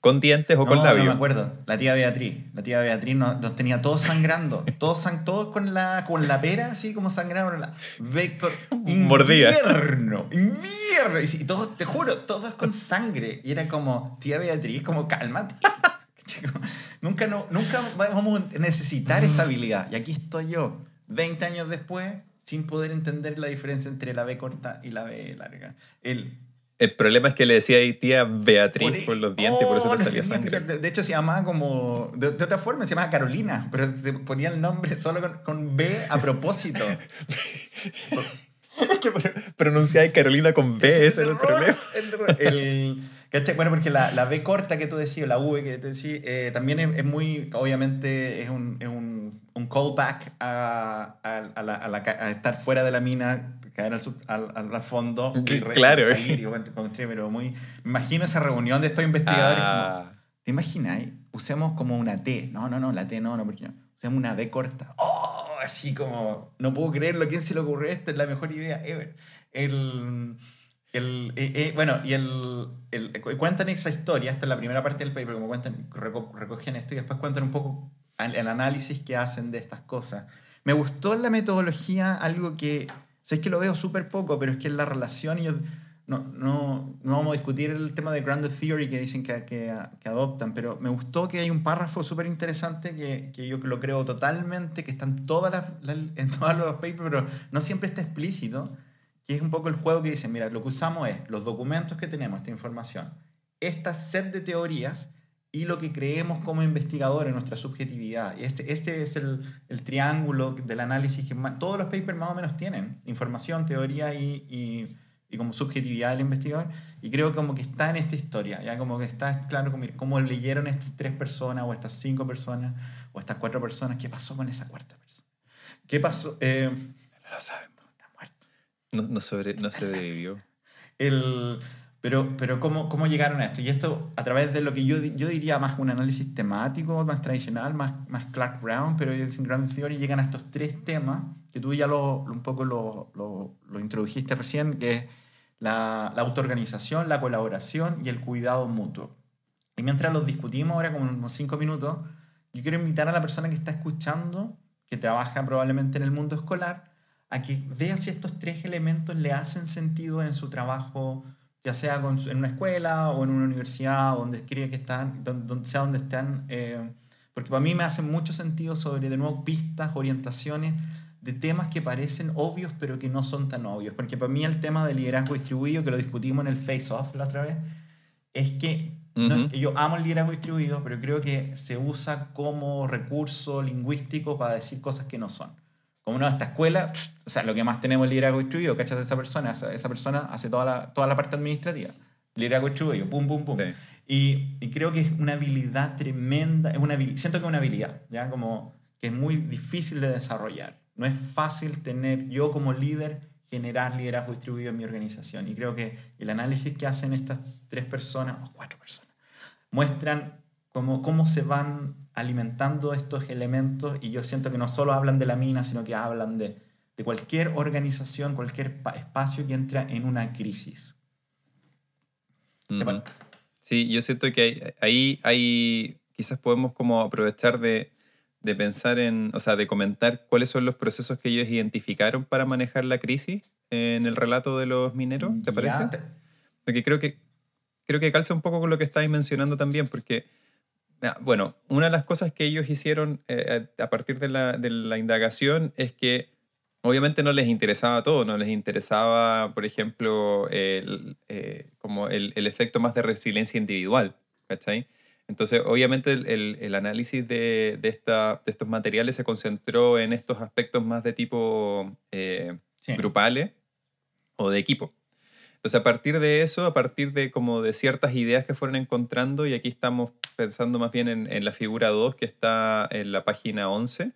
¿Con dientes o no, con labios? No me acuerdo. La tía Beatriz. La tía Beatriz nos, nos tenía todos sangrando. todos, sang, todos con, la, con la pera, así como sangraron. La, con, Mordía. Invierno. Invierno. Y, y todos, te juro, todos con sangre. Y era como, tía Beatriz, como, cálmate. nunca, no, nunca vamos a necesitar estabilidad. Y aquí estoy yo, 20 años después, sin poder entender la diferencia entre la B corta y la B larga. El el problema es que le decía ahí tía Beatriz por, por los dientes, oh, por eso te salía sangre. De hecho, se llamaba como. De, de, otra forma, se llamaba Carolina, pero se ponía el nombre solo con, con B a propósito. Pronunciaba Carolina con B, ese, ese era el problema. El, el, bueno, porque la, la, B corta que tú decías, la V que tú decías, eh, también es, es, muy. Obviamente, es un, es un, un callback a, a, a, la, a, la, a estar fuera de la mina caer al, al, al fondo y claro. salir, y pero muy, me imagino esa reunión de estos investigadores. Ah. Como, ¿Te imaginas? Usemos como una T. No, no, no, la T no, no, porque no. Usemos una B corta. ¡Oh! Así como, no puedo creerlo. ¿Quién se le ocurrió esto? Es la mejor idea ever. El, el, eh, eh, bueno, y el, el, cuentan esa historia, esta es la primera parte del paper, como cuentan, reco, recogen esto y después cuentan un poco el análisis que hacen de estas cosas. Me gustó la metodología algo que sé que lo veo súper poco, pero es que en la relación y no, no, no, vamos a discutir el tema de Grounded Theory que dicen que, que, adoptan, pero me gustó que hay un párrafo súper interesante que, que, yo lo creo totalmente, que está en, todas las, en todos los papers, pero no siempre está explícito, que es un poco el juego que dicen, mira, lo que usamos es los documentos que tenemos, esta información, esta set de teorías, y lo que creemos como investigadores, nuestra subjetividad. Este, este es el, el triángulo del análisis que todos los papers más o menos tienen, información, teoría y, y, como subjetividad del investigador. Y creo como que está en esta historia, ya como que está claro como, cómo leyeron estas tres personas o estas cinco personas o estas cuatro personas. ¿Qué pasó con esa cuarta persona? ¿Qué pasó? Eh, no. No, no, sobre, no sobrevivió. El, pero, pero ¿cómo, ¿cómo llegaron a esto? Y esto a través de lo que yo, yo diría más un análisis temático, más tradicional, más, más Clark Brown, pero en Grand Theory llegan a estos tres temas que tú ya lo, un poco lo, lo, lo, introdujiste recién, que es la, la autoorganización, la colaboración y el cuidado mutuo. Y mientras los discutimos ahora como unos cinco minutos, yo quiero invitar a la persona que está escuchando, que trabaja probablemente en el mundo escolar, a que vea si estos tres elementos le hacen sentido en su trabajo ya sea en una escuela o en una universidad, donde cree que están, donde, sea donde están, eh, porque para mí me hace mucho sentido sobre, de nuevo, pistas, orientaciones de temas que parecen obvios pero que no son tan obvios, porque para mí el tema del liderazgo distribuido, que lo discutimos en el Face Off la otra vez, es que yo amo el liderazgo distribuido, pero creo que se usa como recurso lingüístico para decir cosas que no son como no, esta escuela, o sea, lo que más tenemos es liderazgo distribuido, ¿cachas? De esa persona, esa, persona hace toda la, toda la parte administrativa. Liderazgo distribuido, pum, pum, pum. Y, y, creo que es una habilidad tremenda, es una, siento que es una habilidad, ¿ya? Como que es muy difícil de desarrollar. No es fácil tener, yo como líder, generar liderazgo distribuido en mi organización. Y creo que el análisis que hacen estas tres personas, o cuatro personas, muestran cómo, cómo se van alimentando estos elementos y yo siento que no solo hablan de la mina, sino que hablan de, de cualquier organización, cualquier espacio que entra en una crisis. Sí, yo siento que ahí, ahí quizás podemos como aprovechar de, de, pensar en, o sea, de comentar cuáles son los procesos que ellos identificaron para manejar la crisis en el relato de los mineros, ¿te parece? Porque creo que, creo que calza un poco con lo que estáis mencionando también, porque bueno, una de las cosas que ellos hicieron eh, a partir de la, de la, indagación es que obviamente no les interesaba todo, no les interesaba, por ejemplo, el, eh, como el, el, efecto más de resiliencia individual, ¿cachai? Entonces, obviamente el, el análisis de, de, esta, de, estos materiales se concentró en estos aspectos más de tipo eh, grupales o de equipo. Entonces, a partir de eso, a partir de como de ciertas ideas que fueron encontrando, y aquí estamos pensando más bien en, en la figura 2 que está en la página 11,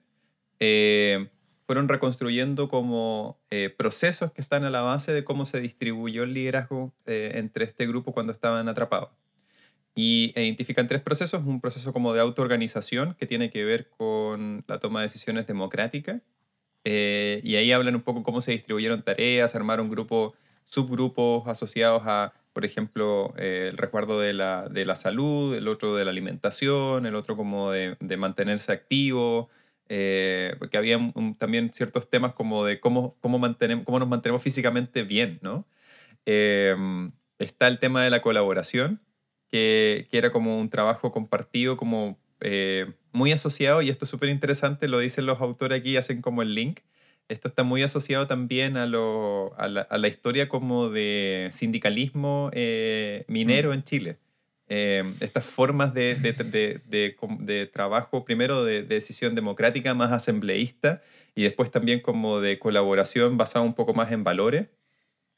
eh, fueron reconstruyendo como eh, procesos que están a la base de cómo se distribuyó el liderazgo eh, entre este grupo cuando estaban atrapados. Y identifican tres procesos, un proceso como de autoorganización que tiene que ver con la toma de decisiones democrática, y ahí hablan un poco cómo se distribuyeron tareas, armaron grupo subgrupos asociados a, por ejemplo, eh, el resguardo de la, de la, salud, el otro de la alimentación, el otro como de, de mantenerse activo, eh, porque había también ciertos temas como de cómo, cómo, mantenemos, cómo nos mantenemos físicamente bien, ¿no? Em, está el tema de la colaboración, que, que, era como un trabajo compartido, como eh, muy asociado, y esto es súper interesante, lo dicen los autores aquí, hacen como el link, esto está muy asociado también a, lo, a, la, a la, historia como de sindicalismo eh, minero mm. en Chile. Eh, estas formas de, de, de, de, trabajo, primero de, decisión democrática más asambleísta y después también como de colaboración basada un poco más en valores,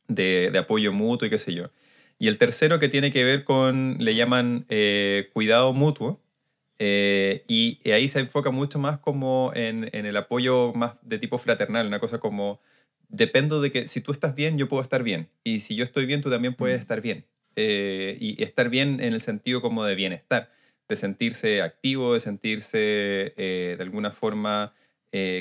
de, apoyo mutuo y qué sé yo. Y el tercero que tiene que ver con, le llaman eh, cuidado mutuo, eh, y, ahí se enfoca mucho más como en, en, el apoyo más de tipo fraternal, una cosa como, dependo de que si tú estás bien, yo puedo estar bien. Y si yo estoy bien, tú también puedes mm. estar bien. Eh, y estar bien en el sentido como de bienestar, de sentirse activo, de sentirse eh, de alguna forma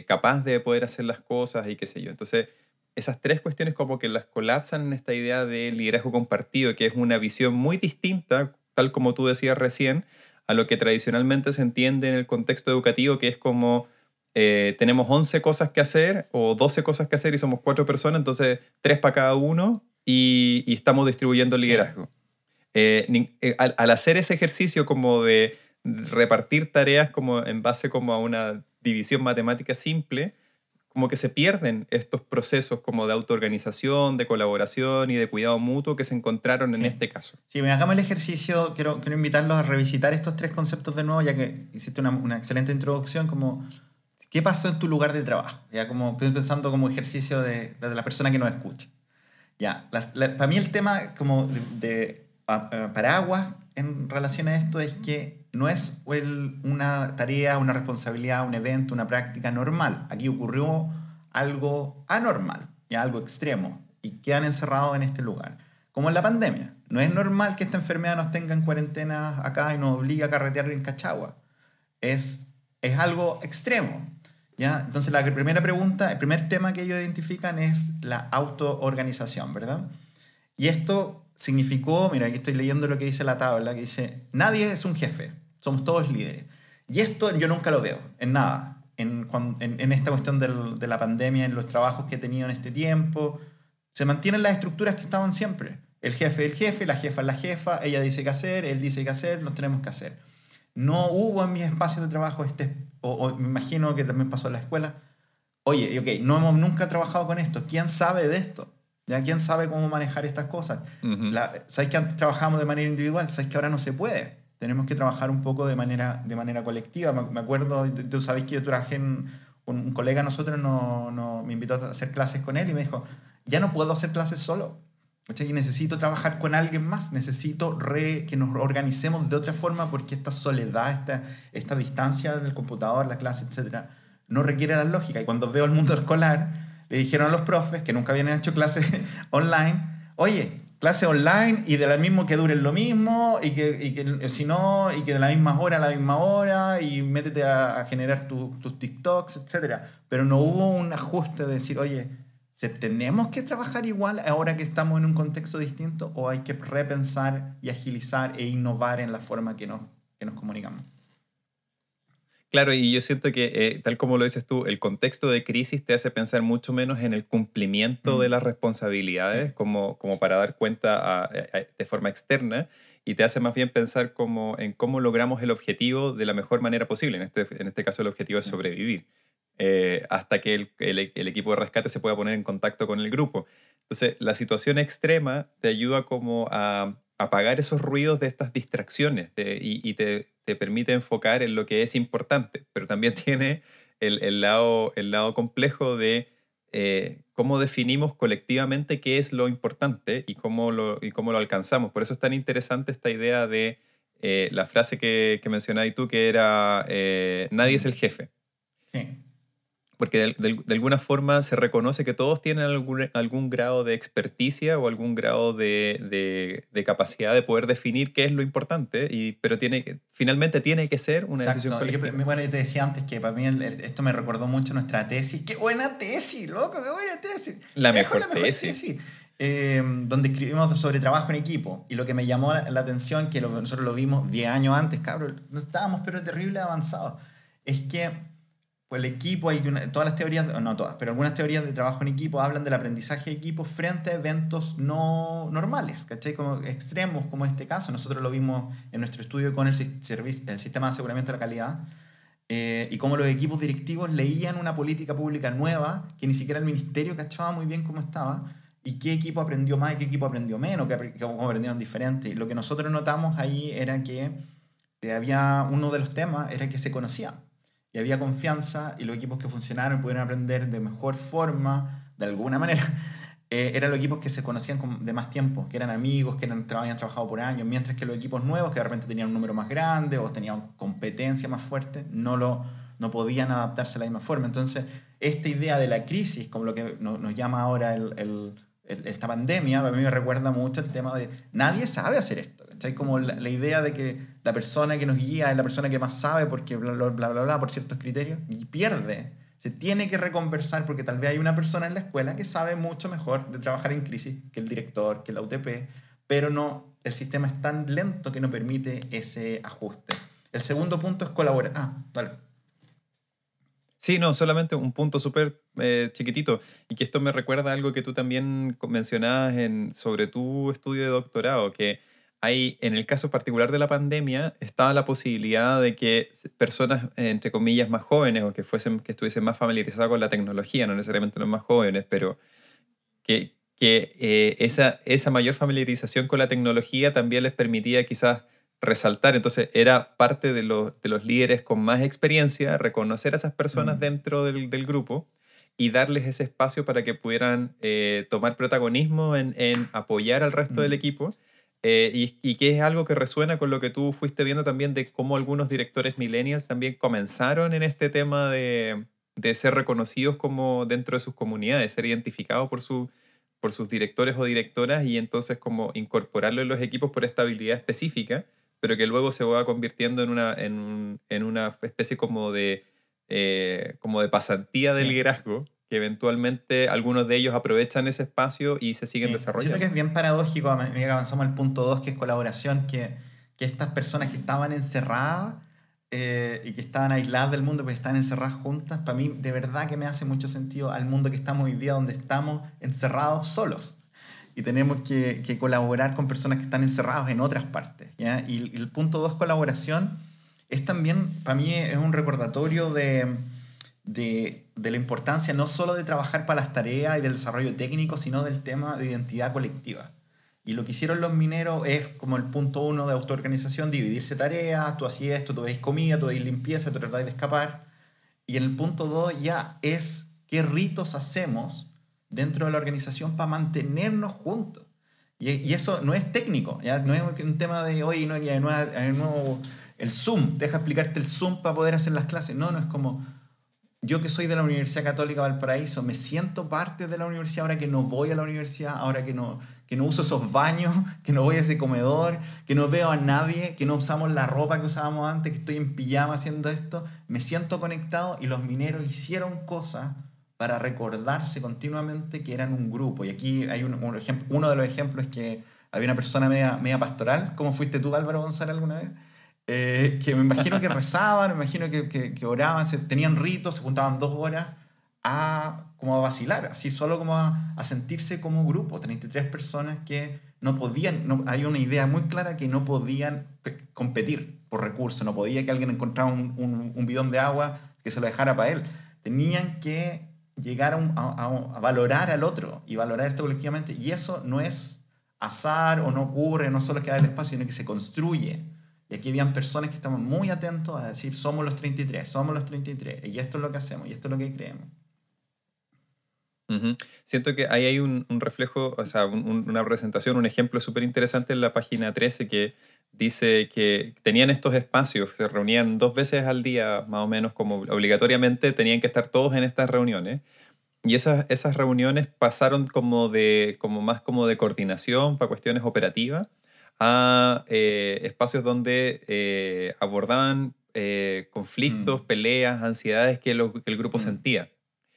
capaz de poder hacer las cosas y qué sé yo. Entonces, esas tres cuestiones como que las colapsan en esta idea de liderazgo compartido, que es una visión muy distinta, tal como tú decías recién, a lo que tradicionalmente se entiende en el contexto educativo, que es como eh, tenemos 11 cosas que hacer o 12 cosas que hacer y somos cuatro personas, entonces tres para cada uno y, estamos distribuyendo el liderazgo. Eh, eh, al, al, hacer ese ejercicio como de repartir tareas como en base como a una división matemática simple, como que se pierden estos procesos como de autoorganización, de colaboración y de cuidado mutuo que se encontraron en este caso. Sí, me hagamos el ejercicio, quiero, quiero invitarlos a revisitar estos tres conceptos de nuevo, ya que hiciste una, una excelente introducción, como qué pasó en tu lugar de trabajo, ya como pensando como ejercicio de, de la persona que nos escucha. Ya, para mí el tema como de, paraguas en relación a esto es que no es una tarea, una responsabilidad, un evento, una práctica normal. Aquí ocurrió algo anormal, ya algo extremo, y quedan encerrados en este lugar. Como en la pandemia. No es normal que esta enfermedad nos tenga en cuarentena acá y nos obligue a carretear en Cachagua. Es, es algo extremo. ¿ya? Entonces, la primera pregunta, el primer tema que ellos identifican es la autoorganización, ¿verdad? Y esto significó, mira, aquí estoy leyendo lo que dice la tabla, que dice, nadie es un jefe, somos todos líderes. Y esto yo nunca lo veo, en nada, en, esta cuestión de la pandemia, en los trabajos que he tenido en este tiempo. Se mantienen las estructuras que estaban siempre. El jefe es el jefe, la jefa es la jefa, ella dice qué hacer, él dice qué hacer, nos tenemos que hacer. No hubo en mis espacios de trabajo este, o, me imagino que también pasó en la escuela, oye, ok, no hemos nunca trabajado con esto, ¿quién sabe de esto? ¿Ya? ¿Quién sabe cómo manejar estas cosas? ¿Sabes que antes trabajamos de manera individual? ¿Sabes que ahora no se puede? Tenemos que trabajar un poco de manera, de manera colectiva. Me, acuerdo, tú sabes que yo trabajé en, un, colega de nosotros no, no, me invitó a hacer clases con él y me dijo, ya no puedo hacer clases solo. Y necesito trabajar con alguien más, necesito re, que nos organicemos de otra forma porque esta soledad, esta, esta distancia del computador, la clase, etcétera, no requiere la lógica. Y cuando veo el mundo escolar, le dijeron a los profes que nunca habían hecho clases online, oye, clase online y de la mismo que duren lo mismo y que, que si no, y que de la misma hora a la misma hora y métete a, generar tus TikToks, etcétera. Pero no hubo un ajuste de decir, oye, ¿Tenemos que trabajar igual ahora que estamos en un contexto distinto o hay que repensar y agilizar e innovar en la forma que nos, que nos comunicamos? Claro, y yo siento que, eh, tal como lo dices tú, el contexto de crisis te hace pensar mucho menos en el cumplimiento de mm. las responsabilidades como, como para dar cuenta de forma externa y te hace más bien pensar como en cómo logramos el objetivo de la mejor manera posible. En este, en este caso el objetivo es mm. sobrevivir. Eh, hasta que el, el, equipo de rescate se pueda poner en contacto con el grupo. Entonces, la situación extrema te ayuda como a apagar esos ruidos de estas distracciones y, te, te, permite enfocar en lo que es importante, pero también tiene el, el lado, el lado complejo de eh, cómo definimos colectivamente qué es lo importante y cómo lo, y cómo lo alcanzamos. Por eso es tan interesante esta idea de eh, la frase que, que mencionabas tú, que era, nadie es el jefe. Sí porque de, alguna forma se reconoce que todos tienen algún, algún grado de experticia o algún grado de, de, capacidad de poder definir qué es lo importante, y, pero tiene, finalmente tiene que ser una decisión colectiva. bueno, yo te decía antes que para mí esto me recordó mucho nuestra tesis. ¡Qué buena tesis, loco! ¡Qué buena tesis! La mejor, tesis. Eh, donde escribimos sobre trabajo en equipo. Y lo que me llamó la, atención, que nosotros lo vimos 10 años antes, cabrón, no estábamos pero terrible avanzados, es que pues el equipo, hay todas las teorías, no todas, pero algunas teorías de trabajo en equipo hablan del aprendizaje de equipo frente a eventos no normales, ¿cachai? Como extremos, como este caso. Nosotros lo vimos en nuestro estudio con el, el sistema de aseguramiento de la calidad eh, y cómo los equipos directivos leían una política pública nueva que ni siquiera el ministerio cachaba muy bien cómo estaba y qué equipo aprendió más y qué equipo aprendió menos, cómo aprendieron diferente. Y lo que nosotros notamos ahí era que había uno de los temas, era que se conocían y había confianza y los equipos que funcionaron pudieron aprender de mejor forma, de alguna manera, eh, eran los equipos que se conocían de más tiempo, que eran amigos, que habían trabajado por años, mientras que los equipos nuevos, que de repente tenían un número más grande o tenían competencia más fuerte, no, lo, no podían adaptarse de la misma forma. Entonces, esta idea de la crisis, como lo que nos, llama ahora esta pandemia, a mí me recuerda mucho el tema de nadie sabe hacer esto. ¿Cachai? Como la, idea de que la persona que nos guía es la persona que más sabe porque bla, bla, bla, bla, bla, por ciertos criterios, y pierde. Se tiene que reconversar porque tal vez hay una persona en la escuela que sabe mucho mejor de trabajar en crisis que el director, que la UTP, pero no, el sistema es tan lento que no permite ese ajuste. El segundo punto es colaborar. Ah, vale. Sí, no, solamente un punto súper eh, chiquitito y que esto me recuerda algo que tú también mencionabas en, sobre tu estudio de doctorado, que hay, en el caso particular de la pandemia, estaba la posibilidad de que personas, entre comillas, más jóvenes o que, fuesen, que estuviesen más familiarizadas con la tecnología, no necesariamente los más jóvenes, pero que, que eh, esa, esa mayor familiarización con la tecnología también les permitía quizás resaltar. Entonces era parte de, los, de los líderes con más experiencia reconocer a esas personas mm. dentro del, del, grupo y darles ese espacio para que pudieran eh, tomar protagonismo en, en, apoyar al resto del equipo. Eh, y, y, que es algo que resuena con lo que tú fuiste viendo también de cómo algunos directores millennials también comenzaron en este tema de, de ser reconocidos como dentro de sus comunidades, ser identificados por, su, por sus directores o directoras y entonces como incorporarlo en los equipos por esta habilidad específica, pero que luego se va convirtiendo en una, en, en una especie como de eh, como de pasantía del liderazgo, que eventualmente algunos de ellos aprovechan ese espacio y se siguen desarrollando. Siento que es bien paradójico, a medida que avanzamos al punto 2, que es colaboración, que, que estas personas que estaban encerradas eh, y que estaban aisladas del mundo, porque estaban encerradas juntas, para mí de verdad que me hace mucho sentido al mundo que estamos hoy día, donde estamos encerrados solos. Y tenemos que, que colaborar con personas que están encerradas en otras partes. ¿ya? Y, y el punto 2, colaboración, es también, para mí, es un recordatorio de, de, de, la importancia no solo de trabajar para las tareas y del desarrollo técnico, sino del tema de identidad colectiva. Y lo que hicieron los mineros es, como el punto uno de autoorganización, dividirse tareas, tú hacías esto, tú veis comida, tú veis limpieza, tú tratáis de escapar. Y en el punto dos ya es qué ritos hacemos dentro de la organización para mantenernos juntos. Y, y eso no es técnico, ¿ya? no es un tema de hoy, no, ya no, no el Zoom, deja explicarte el Zoom para poder hacer las clases. No, no es como yo que soy de la Universidad Católica Valparaíso, me siento parte de la universidad ahora que no voy a la universidad, ahora que no, que no uso esos baños, que no voy a ese comedor, que no veo a nadie, que no usamos la ropa que usábamos antes, que estoy en pijama haciendo esto. Me siento conectado y los mineros hicieron cosas para recordarse continuamente que eran un grupo. Y aquí hay un, un ejemplo, uno de los ejemplos es que había una persona media, media pastoral, como fuiste tú Álvaro González alguna vez, eh, que me imagino que rezaban, me imagino que, que, que, oraban, se, tenían ritos, se juntaban dos horas a, como a vacilar, así solo como a, a sentirse como grupo. 33 personas que no podían, no, hay una idea muy clara que no podían competir por recursos, no podía que alguien encontrara un, un, un bidón de agua que se lo dejara para él. Tenían que llegar a, a, a, valorar al otro y valorar esto colectivamente. Y eso no es azar o no ocurre, no solo queda el espacio, sino que se construye aquí habían personas que estaban muy atentos a decir, somos los 33, somos los 33, y esto es lo que hacemos, y esto es lo que creemos. Uh -huh. Siento que ahí hay un, un reflejo, o sea, un, una presentación, un ejemplo súper interesante en la página 13 que dice que tenían estos espacios, se reunían dos veces al día, más o menos como obligatoriamente, tenían que estar todos en estas reuniones. Y esas, esas reuniones pasaron como, de, como más como de coordinación para cuestiones operativas a eh, espacios donde eh, abordaban eh, conflictos, mm. peleas, ansiedades que, lo, que el grupo mm. sentía.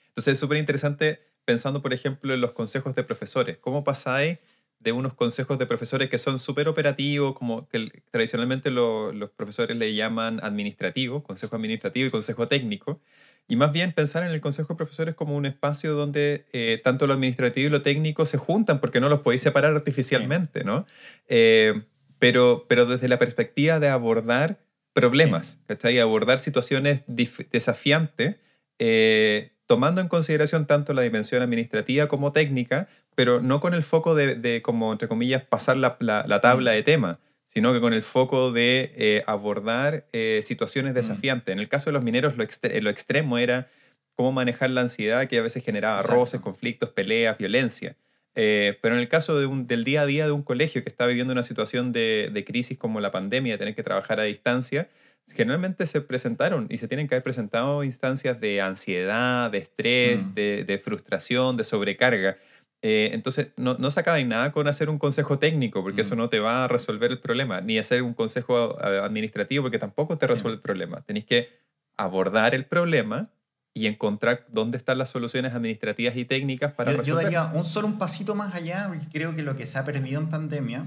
Entonces es súper interesante pensando, por ejemplo, en los consejos de profesores. ¿Cómo pasáis de unos consejos de profesores que son súper operativos, como que tradicionalmente lo, los profesores le llaman administrativo, consejo administrativo y consejo técnico, y más bien pensar en el Consejo de Profesores como un espacio donde eh, tanto lo administrativo y lo técnico se juntan, porque no los podéis separar artificialmente, ¿no? Eh, pero, pero desde la perspectiva de abordar problemas, ¿cachai? Abordar situaciones desafiantes, eh, tomando en consideración tanto la dimensión administrativa como técnica, pero no con el foco de, de como, entre comillas, pasar la, la, la tabla de temas, sino que con el foco de eh, abordar eh, situaciones mm. desafiantes. En el caso de los mineros, lo, extre lo, extremo era cómo manejar la ansiedad que a veces generaba Exacto. roces, conflictos, peleas, violencia. Eh, pero en el caso de un, del día a día de un colegio que está viviendo una situación de, de, crisis como la pandemia, de tener que trabajar a distancia, generalmente se presentaron y se tienen que haber presentado instancias de ansiedad, de estrés, mm. de, de frustración, de sobrecarga. Eh, entonces, no, no sacaba nada con hacer un consejo técnico, porque mm. eso no te va a resolver el problema, ni hacer un consejo administrativo, porque tampoco te resuelve el problema. Tenéis que abordar el problema y encontrar dónde están las soluciones administrativas y técnicas para yo, resolver. Yo daría un solo un pasito más allá, porque creo que lo que se ha perdido en pandemia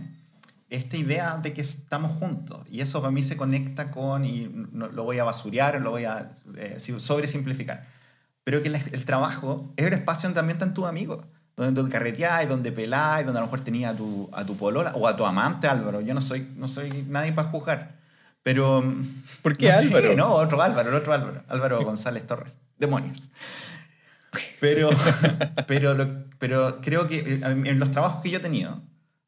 esta idea de que estamos juntos. Y eso para mí se conecta con, y no, lo voy a basurear, lo voy a eh, sobresimplificar, pero que el, el trabajo es el espacio donde también están tus amigos donde, donde carreteáis, donde peláis, donde a lo mejor tenías a tu, a tu polola o a tu amante, Álvaro. Yo no soy, no soy nadie para juzgar. Pero. ¿Por qué no Álvaro? Sé, no, otro Álvaro, el otro Álvaro. Álvaro González Torres. Demonios. Pero, pero, pero creo que eh, en los trabajos que yo he tenido,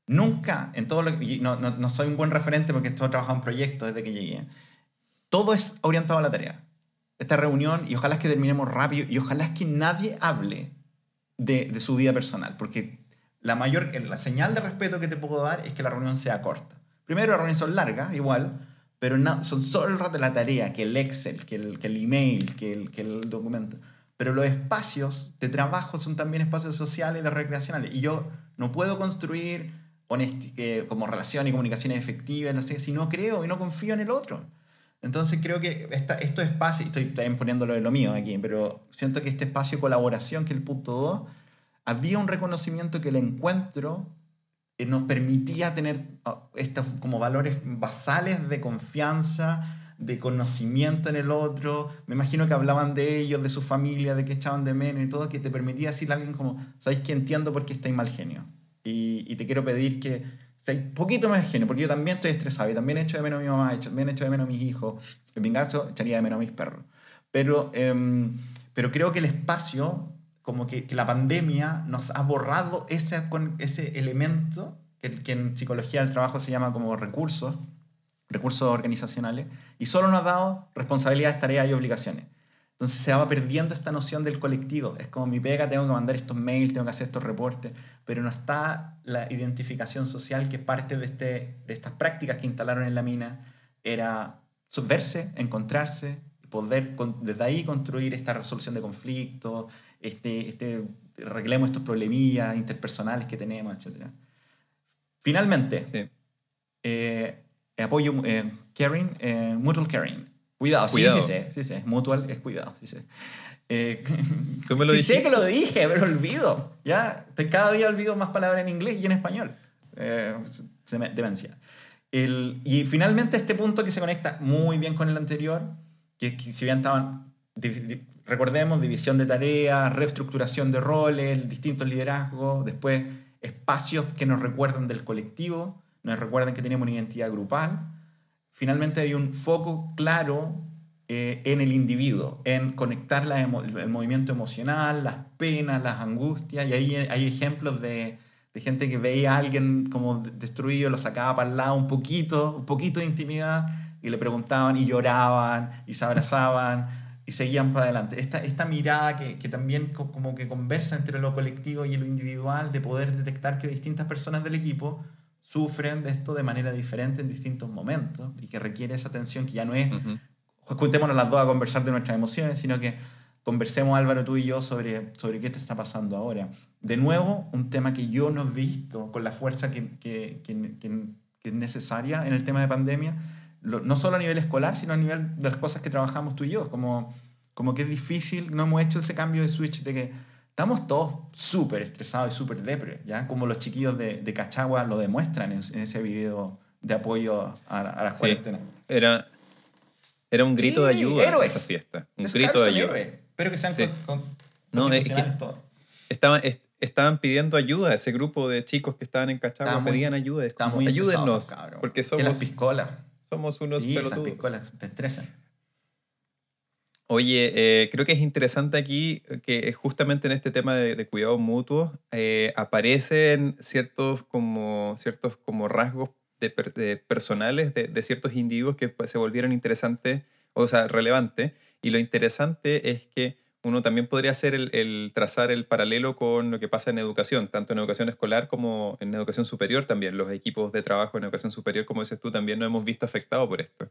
nunca, en todo lo no, no, no soy un buen referente porque estoy trabajando en proyectos desde que llegué, todo es orientado a la tarea esta reunión y ojalá es que terminemos rápido y ojalá es que nadie hable de, su vida personal, porque la mayor, la señal de respeto que te puedo dar es que la reunión sea corta. Primero, las reuniones son largas, igual, pero no, son solo el rato de la tarea, que el Excel, que el, que el email, que el, que el documento. Pero los espacios de trabajo son también espacios sociales y de recreacionales. Y yo no puedo construir eh, como relación y comunicación efectiva, no sé, si no creo y no confío en el otro. Entonces creo que esta, estos espacios, estoy también poniéndolo de lo mío aquí, pero siento que este espacio de colaboración, que el punto 2, había un reconocimiento que el encuentro eh, nos permitía tener ah, estos como valores basales de confianza, de conocimiento en el otro. Me imagino que hablaban de ellos, de su familia, de que echaban de menos y todo, que te permitía decirle a alguien como, ¿sabéis que entiendo por qué estáis mal genio? Y te quiero pedir que seáis poquito más genio, porque yo también estoy estresado y también echo de menos a mi mamá, también echo de menos a mis hijos. En mi caso, echaría de menos a mis perros. Pero, em, pero creo que el espacio como que, que, la pandemia nos ha borrado ese, ese elemento que, que, en psicología del trabajo se llama como recursos, recursos organizacionales, y solo nos ha dado responsabilidades, tareas y obligaciones. Entonces se va perdiendo esta noción del colectivo. Es como mi pega, tengo que mandar estos mails, tengo que hacer estos reportes, pero no está la identificación social que parte de, este, de estas prácticas que instalaron en la mina. Era verse, encontrarse, poder desde ahí construir esta resolución de conflictos, este, este, arreglemos estos problemillas interpersonales que tenemos, etc. Finalmente, eh, apoyo eh, caring, eh, mutual caring. Cuidado, sí, sí sé, sí sé. Mutual es cuidado, sí sé. Eh, me lo sí sé que lo dije, pero olvido. Ya, cada día olvido más palabras en inglés y en español. Eh, demencia. El, y finalmente este punto que se conecta muy bien con el anterior, que, que si bien estaban recordemos, división de tareas, reestructuración de roles, distintos liderazgos, después espacios que nos recuerdan del colectivo, nos recuerdan que tenemos una identidad grupal. Finalmente hay un foco claro eh, en el individuo, en conectar la el movimiento emocional, las penas, las angustias, y ahí hay ejemplos de, de gente que veía a alguien como destruido, lo sacaba para el lado un poquito, un poquito de intimidad, y le preguntaban y lloraban y se abrazaban y seguían para adelante. Esta, esta mirada que, que, también como que conversa entre lo colectivo y lo individual, de poder detectar que distintas personas del equipo sufren de esto de manera diferente en distintos momentos y que requiere esa atención que ya no es, juntémonos las dos a conversar de nuestras emociones, sino que conversemos Álvaro tú y yo sobre, sobre qué te está pasando ahora. De nuevo, un tema que yo no he visto con la fuerza que, que, que, que es necesaria en el tema de pandemia, no solo a nivel escolar, sino a nivel de las cosas que trabajamos tú y yo, como, como que es difícil, no hemos hecho ese cambio de switch de que estamos todos súper estresados y súper depre, ¿ya? Como los chiquillos de, de Cachagua lo demuestran en, ese video de apoyo a, a la cuarentena. Era, era un grito de ayuda en esa fiesta. Un grito de ayuda. Espero que sean con, no, todos. Estaban, estaban pidiendo ayuda ese grupo de chicos que estaban en Cachagua, pedían ayuda. Como, ayúdennos. Porque somos... las piscolas. Somos unos sí, pelotudos. te estresan. Oye, eh, creo que es interesante aquí que justamente en este tema de, de cuidado mutuo eh, aparecen ciertos como, ciertos como rasgos personales de, de, ciertos individuos que pues, se volvieron interesantes, o sea, relevantes. Y lo interesante es que uno también podría hacer el, trazar el paralelo con lo que pasa en educación, tanto en educación escolar como en educación superior también. Los equipos de trabajo en educación superior, como dices tú, también nos hemos visto afectados por esto.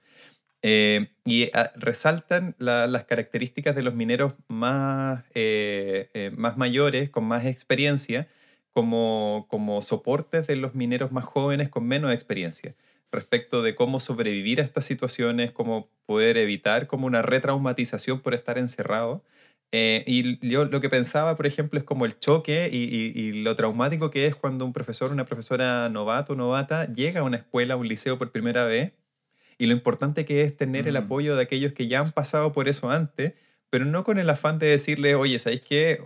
Eh, y ah, resaltan las características de los mineros más, eh, eh, más mayores, con más experiencia, como, como soportes de los mineros más jóvenes con menos experiencia respecto de cómo sobrevivir a estas situaciones, cómo poder evitar como una retraumatización por estar encerrado eh, y yo lo que pensaba, por ejemplo, es como el choque y, lo traumático que es cuando un profesor, una profesora novato, novata, llega a una escuela, a un liceo por primera vez, y lo importante que es tener el apoyo de aquellos que ya han pasado por eso antes, pero no con el afán de decirle, oye, ¿sabéis qué?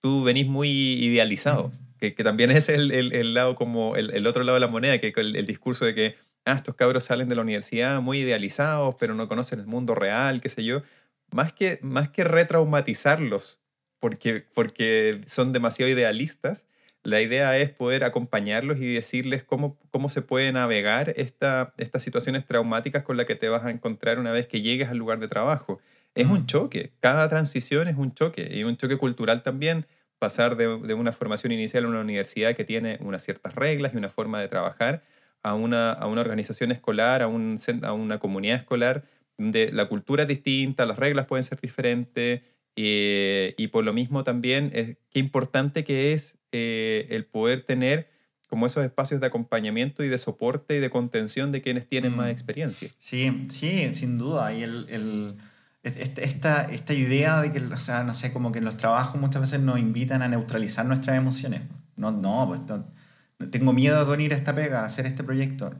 Tú venís muy idealizado, que, que, también es el, el, el lado como el, el, otro lado de la moneda, que el, el discurso de que, ah, estos cabros salen de la universidad muy idealizados, pero no conocen el mundo real, qué sé yo más que, más que retraumatizarlos porque, porque son demasiado idealistas, la idea es poder acompañarlos y decirles cómo, cómo se puede navegar esta, estas situaciones traumáticas con las que te vas a encontrar una vez que llegues al lugar de trabajo. Es un Mm. choque. Cada transición es un choque. Y un choque cultural también. Pasar de, de una formación inicial a una universidad que tiene unas ciertas reglas y una forma de trabajar a una, a una organización escolar, a, un, a una comunidad escolar, donde la cultura es distinta, las reglas pueden ser diferentes. eh, y por lo mismo también, es, qué importante que es eh, el poder tener como esos espacios de acompañamiento y de soporte y de contención de quienes tienen más Mm. experiencia. Sí, sí, sin duda. Y el, el- es- es- esta, esta idea de que, o sea, no sé, como que en los trabajos muchas veces nos invitan a neutralizar nuestras emociones. No, no, pues no tengo miedo con ir a esta pega, a hacer este proyecto.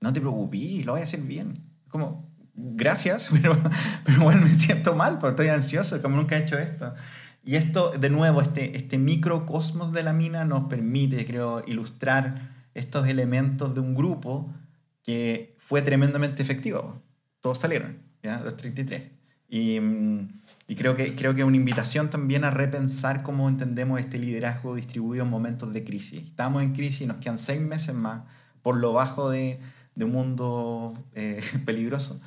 No te preocupes, lo voy a hacer bien. Como, gracias, pero, pero bueno, me siento mal, porque estoy ansioso, como nunca he hecho esto. Y esto, de nuevo, este, este microcosmos de la mina nos permite, creo, ilustrar estos elementos de un grupo que fue tremendamente efectivo. Todos salieron, ¿ya? los 33. Y, mm, y creo, que, creo que es una invitación también a repensar cómo entendemos este liderazgo distribuido en momentos de crisis. Estamos en crisis y nos quedan seis meses más por lo bajo de, de un mundo eh, peligroso.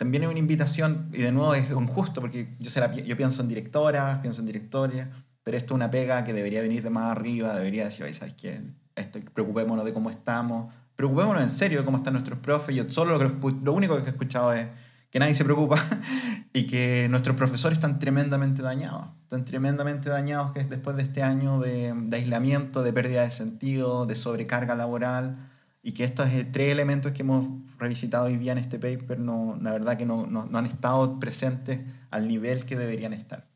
También es una invitación, y de nuevo es injusto, porque yo, se yo pienso en directoras, pienso en directores, pero esto es una pega que debería venir de más arriba, debería decir, oye, ¿sabes qué? Esto, preocupémonos de cómo estamos, preocupémonos en serio de cómo están nuestros profes. Yo solo lo, único que he escuchado es que nadie se preocupa y que nuestros profesores están tremendamente dañados. Están tremendamente dañados que es después de este año de aislamiento, de pérdida de sentido, de sobrecarga laboral y que estos eh, tres elementos que hemos revisitado hoy día en este paper, no, la verdad que no, no, han estado presentes al nivel que deberían estar.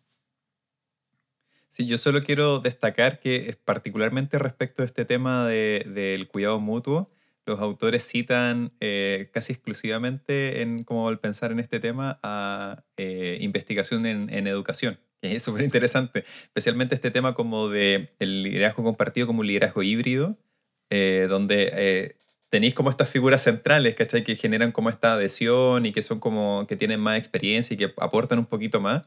Sí, yo solo quiero destacar que particularmente respecto a este tema de- del cuidado mutuo, los autores citan eh, casi exclusivamente en como al pensar en este tema a eh, investigación en, en educación, que es súper interesante, especialmente este tema como de el liderazgo compartido como un liderazgo híbrido, eh, donde eh, tenéis como estas figuras centrales, ¿cachai? Que generan como esta adhesión y que son como que tienen más experiencia y que aportan un poquito más.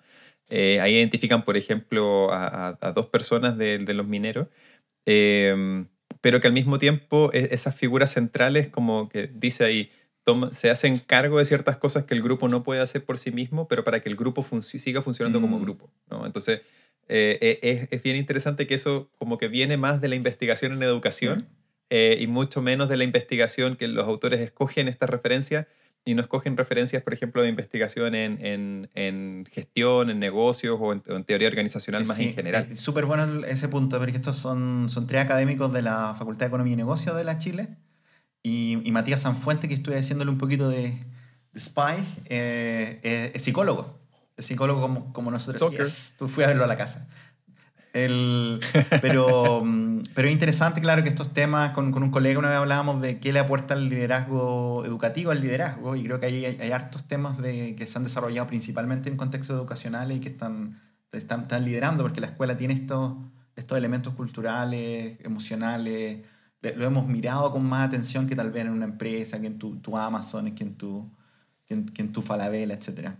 Eh, ahí identifican, por ejemplo, a, a- a dos personas de, de los mineros, eh, pero que al mismo tiempo e- esas figuras centrales, como que dice ahí, toma- se hacen cargo de ciertas cosas que el grupo no puede hacer por sí mismo, pero para que el grupo funci- siga funcionando como Mm. grupo. ¿no? Entonces, eh, eh, es, es bien interesante que eso como que viene más de la investigación en educación eh, y mucho menos de la investigación que los autores escogen estas referencias y no escogen referencias, por ejemplo, de investigación en, en, en gestión, en negocios o en, teoría organizacional más en general. Es súper bueno ese punto, porque estos son, son tres académicos de la Facultad de Economía y Negocios de la Chile. Y, y Matías Sanfuente, que estuve haciéndole un poquito de, de spy, eh, es, es psicólogo. Es psicólogo como, como nosotros. Yes, tú fui a verlo a la casa. El, pero, mm, pero es interesante, claro, que estos temas, con, con un colega una vez hablábamos de qué le aporta el liderazgo educativo al liderazgo, y creo que ahí hay, hay hartos temas de, que se han desarrollado principalmente en contextos educacionales y que están, están, están liderando, porque la escuela tiene estos, estos elementos culturales, emocionales, le- lo hemos mirado con más atención que tal vez en una empresa, que en tu, tu Amazon, que en tu, que en, que en tu Falabella, etc.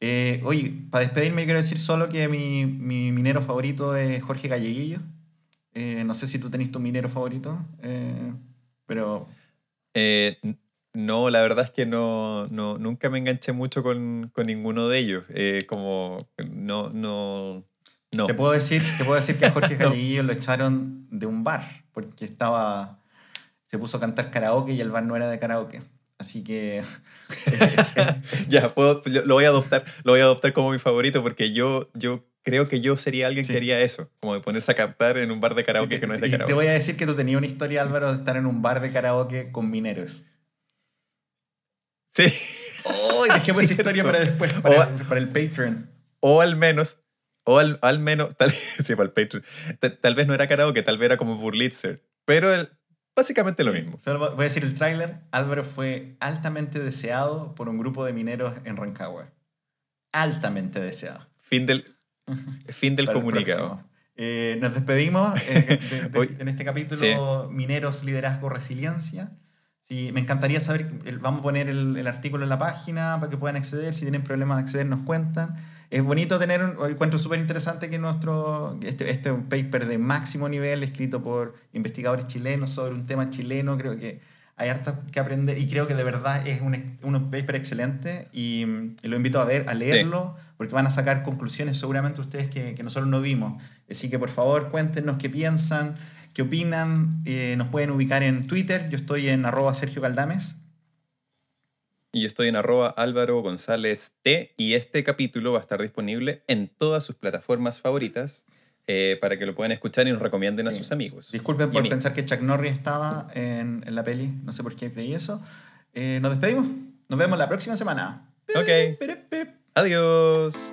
Eh, oye, para despedirme quiero decir solo que mi, mi minero favorito es Jorge Galleguillo. Eh, no sé si tú tenés tu minero favorito, eh, pero Eh, no, la verdad es que no, no, nunca me enganché mucho con, con ninguno de ellos. Eh, como, no, no, no. te puedo decir, te puedo decir que a Jorge Galleguillo lo echaron de un bar porque estaba se puso a cantar karaoke y el bar no era de karaoke. Así que ya, puedo, lo voy a adoptar, lo voy a adoptar como mi favorito porque yo, yo creo que yo sería alguien Sí. que haría eso, como de ponerse a cantar en un bar de karaoke te, que no es de y te karaoke. voy a decir que tú tenías una historia, Álvaro, de estar en un bar de karaoke con mineros. Sí. ¡Oh! Dejemos esa historia para después, para, para el Patreon. O al menos, o al, al menos, tal, sí, para el Patreon. Tal, tal vez no era karaoke, tal vez era como Burlitzer. Pero el- básicamente lo mismo. Solo voy a decir el tráiler. Álvaro fue altamente deseado por un grupo de mineros en Rancagua. Altamente deseado. Fin del, fin del comunicado. Eh, nos despedimos eh, de- de- Hoy- en este capítulo sí. Mineros, Liderazgo, Resiliencia. Sí, me encantaría saber, vamos a poner el, el artículo en la página para que puedan acceder. Si tienen problemas de acceder, nos cuentan. Es bonito tener, un- encuentro súper interesante que nuestro, este, este paper de máximo nivel escrito por investigadores chilenos sobre un tema chileno, creo que hay harto que aprender y creo que de verdad es un, un paper excelente y, y lo invito a ver, a leerlo, porque van a sacar conclusiones seguramente ustedes que, que nosotros no vimos. Así que por favor cuéntenos qué piensan, qué opinan. Eh, nos pueden ubicar en Twitter, yo estoy en arroba Sergio Caldames. Y yo estoy en arroba Álvaro González T y este capítulo va a estar disponible en todas sus plataformas favoritas eh, para que lo puedan escuchar y nos recomienden a sus amigos. Disculpen por pensar que Chuck Norris estaba en, en la peli, no sé por qué creí eso. Eh, nos despedimos, nos vemos la próxima semana. Ok. Adiós.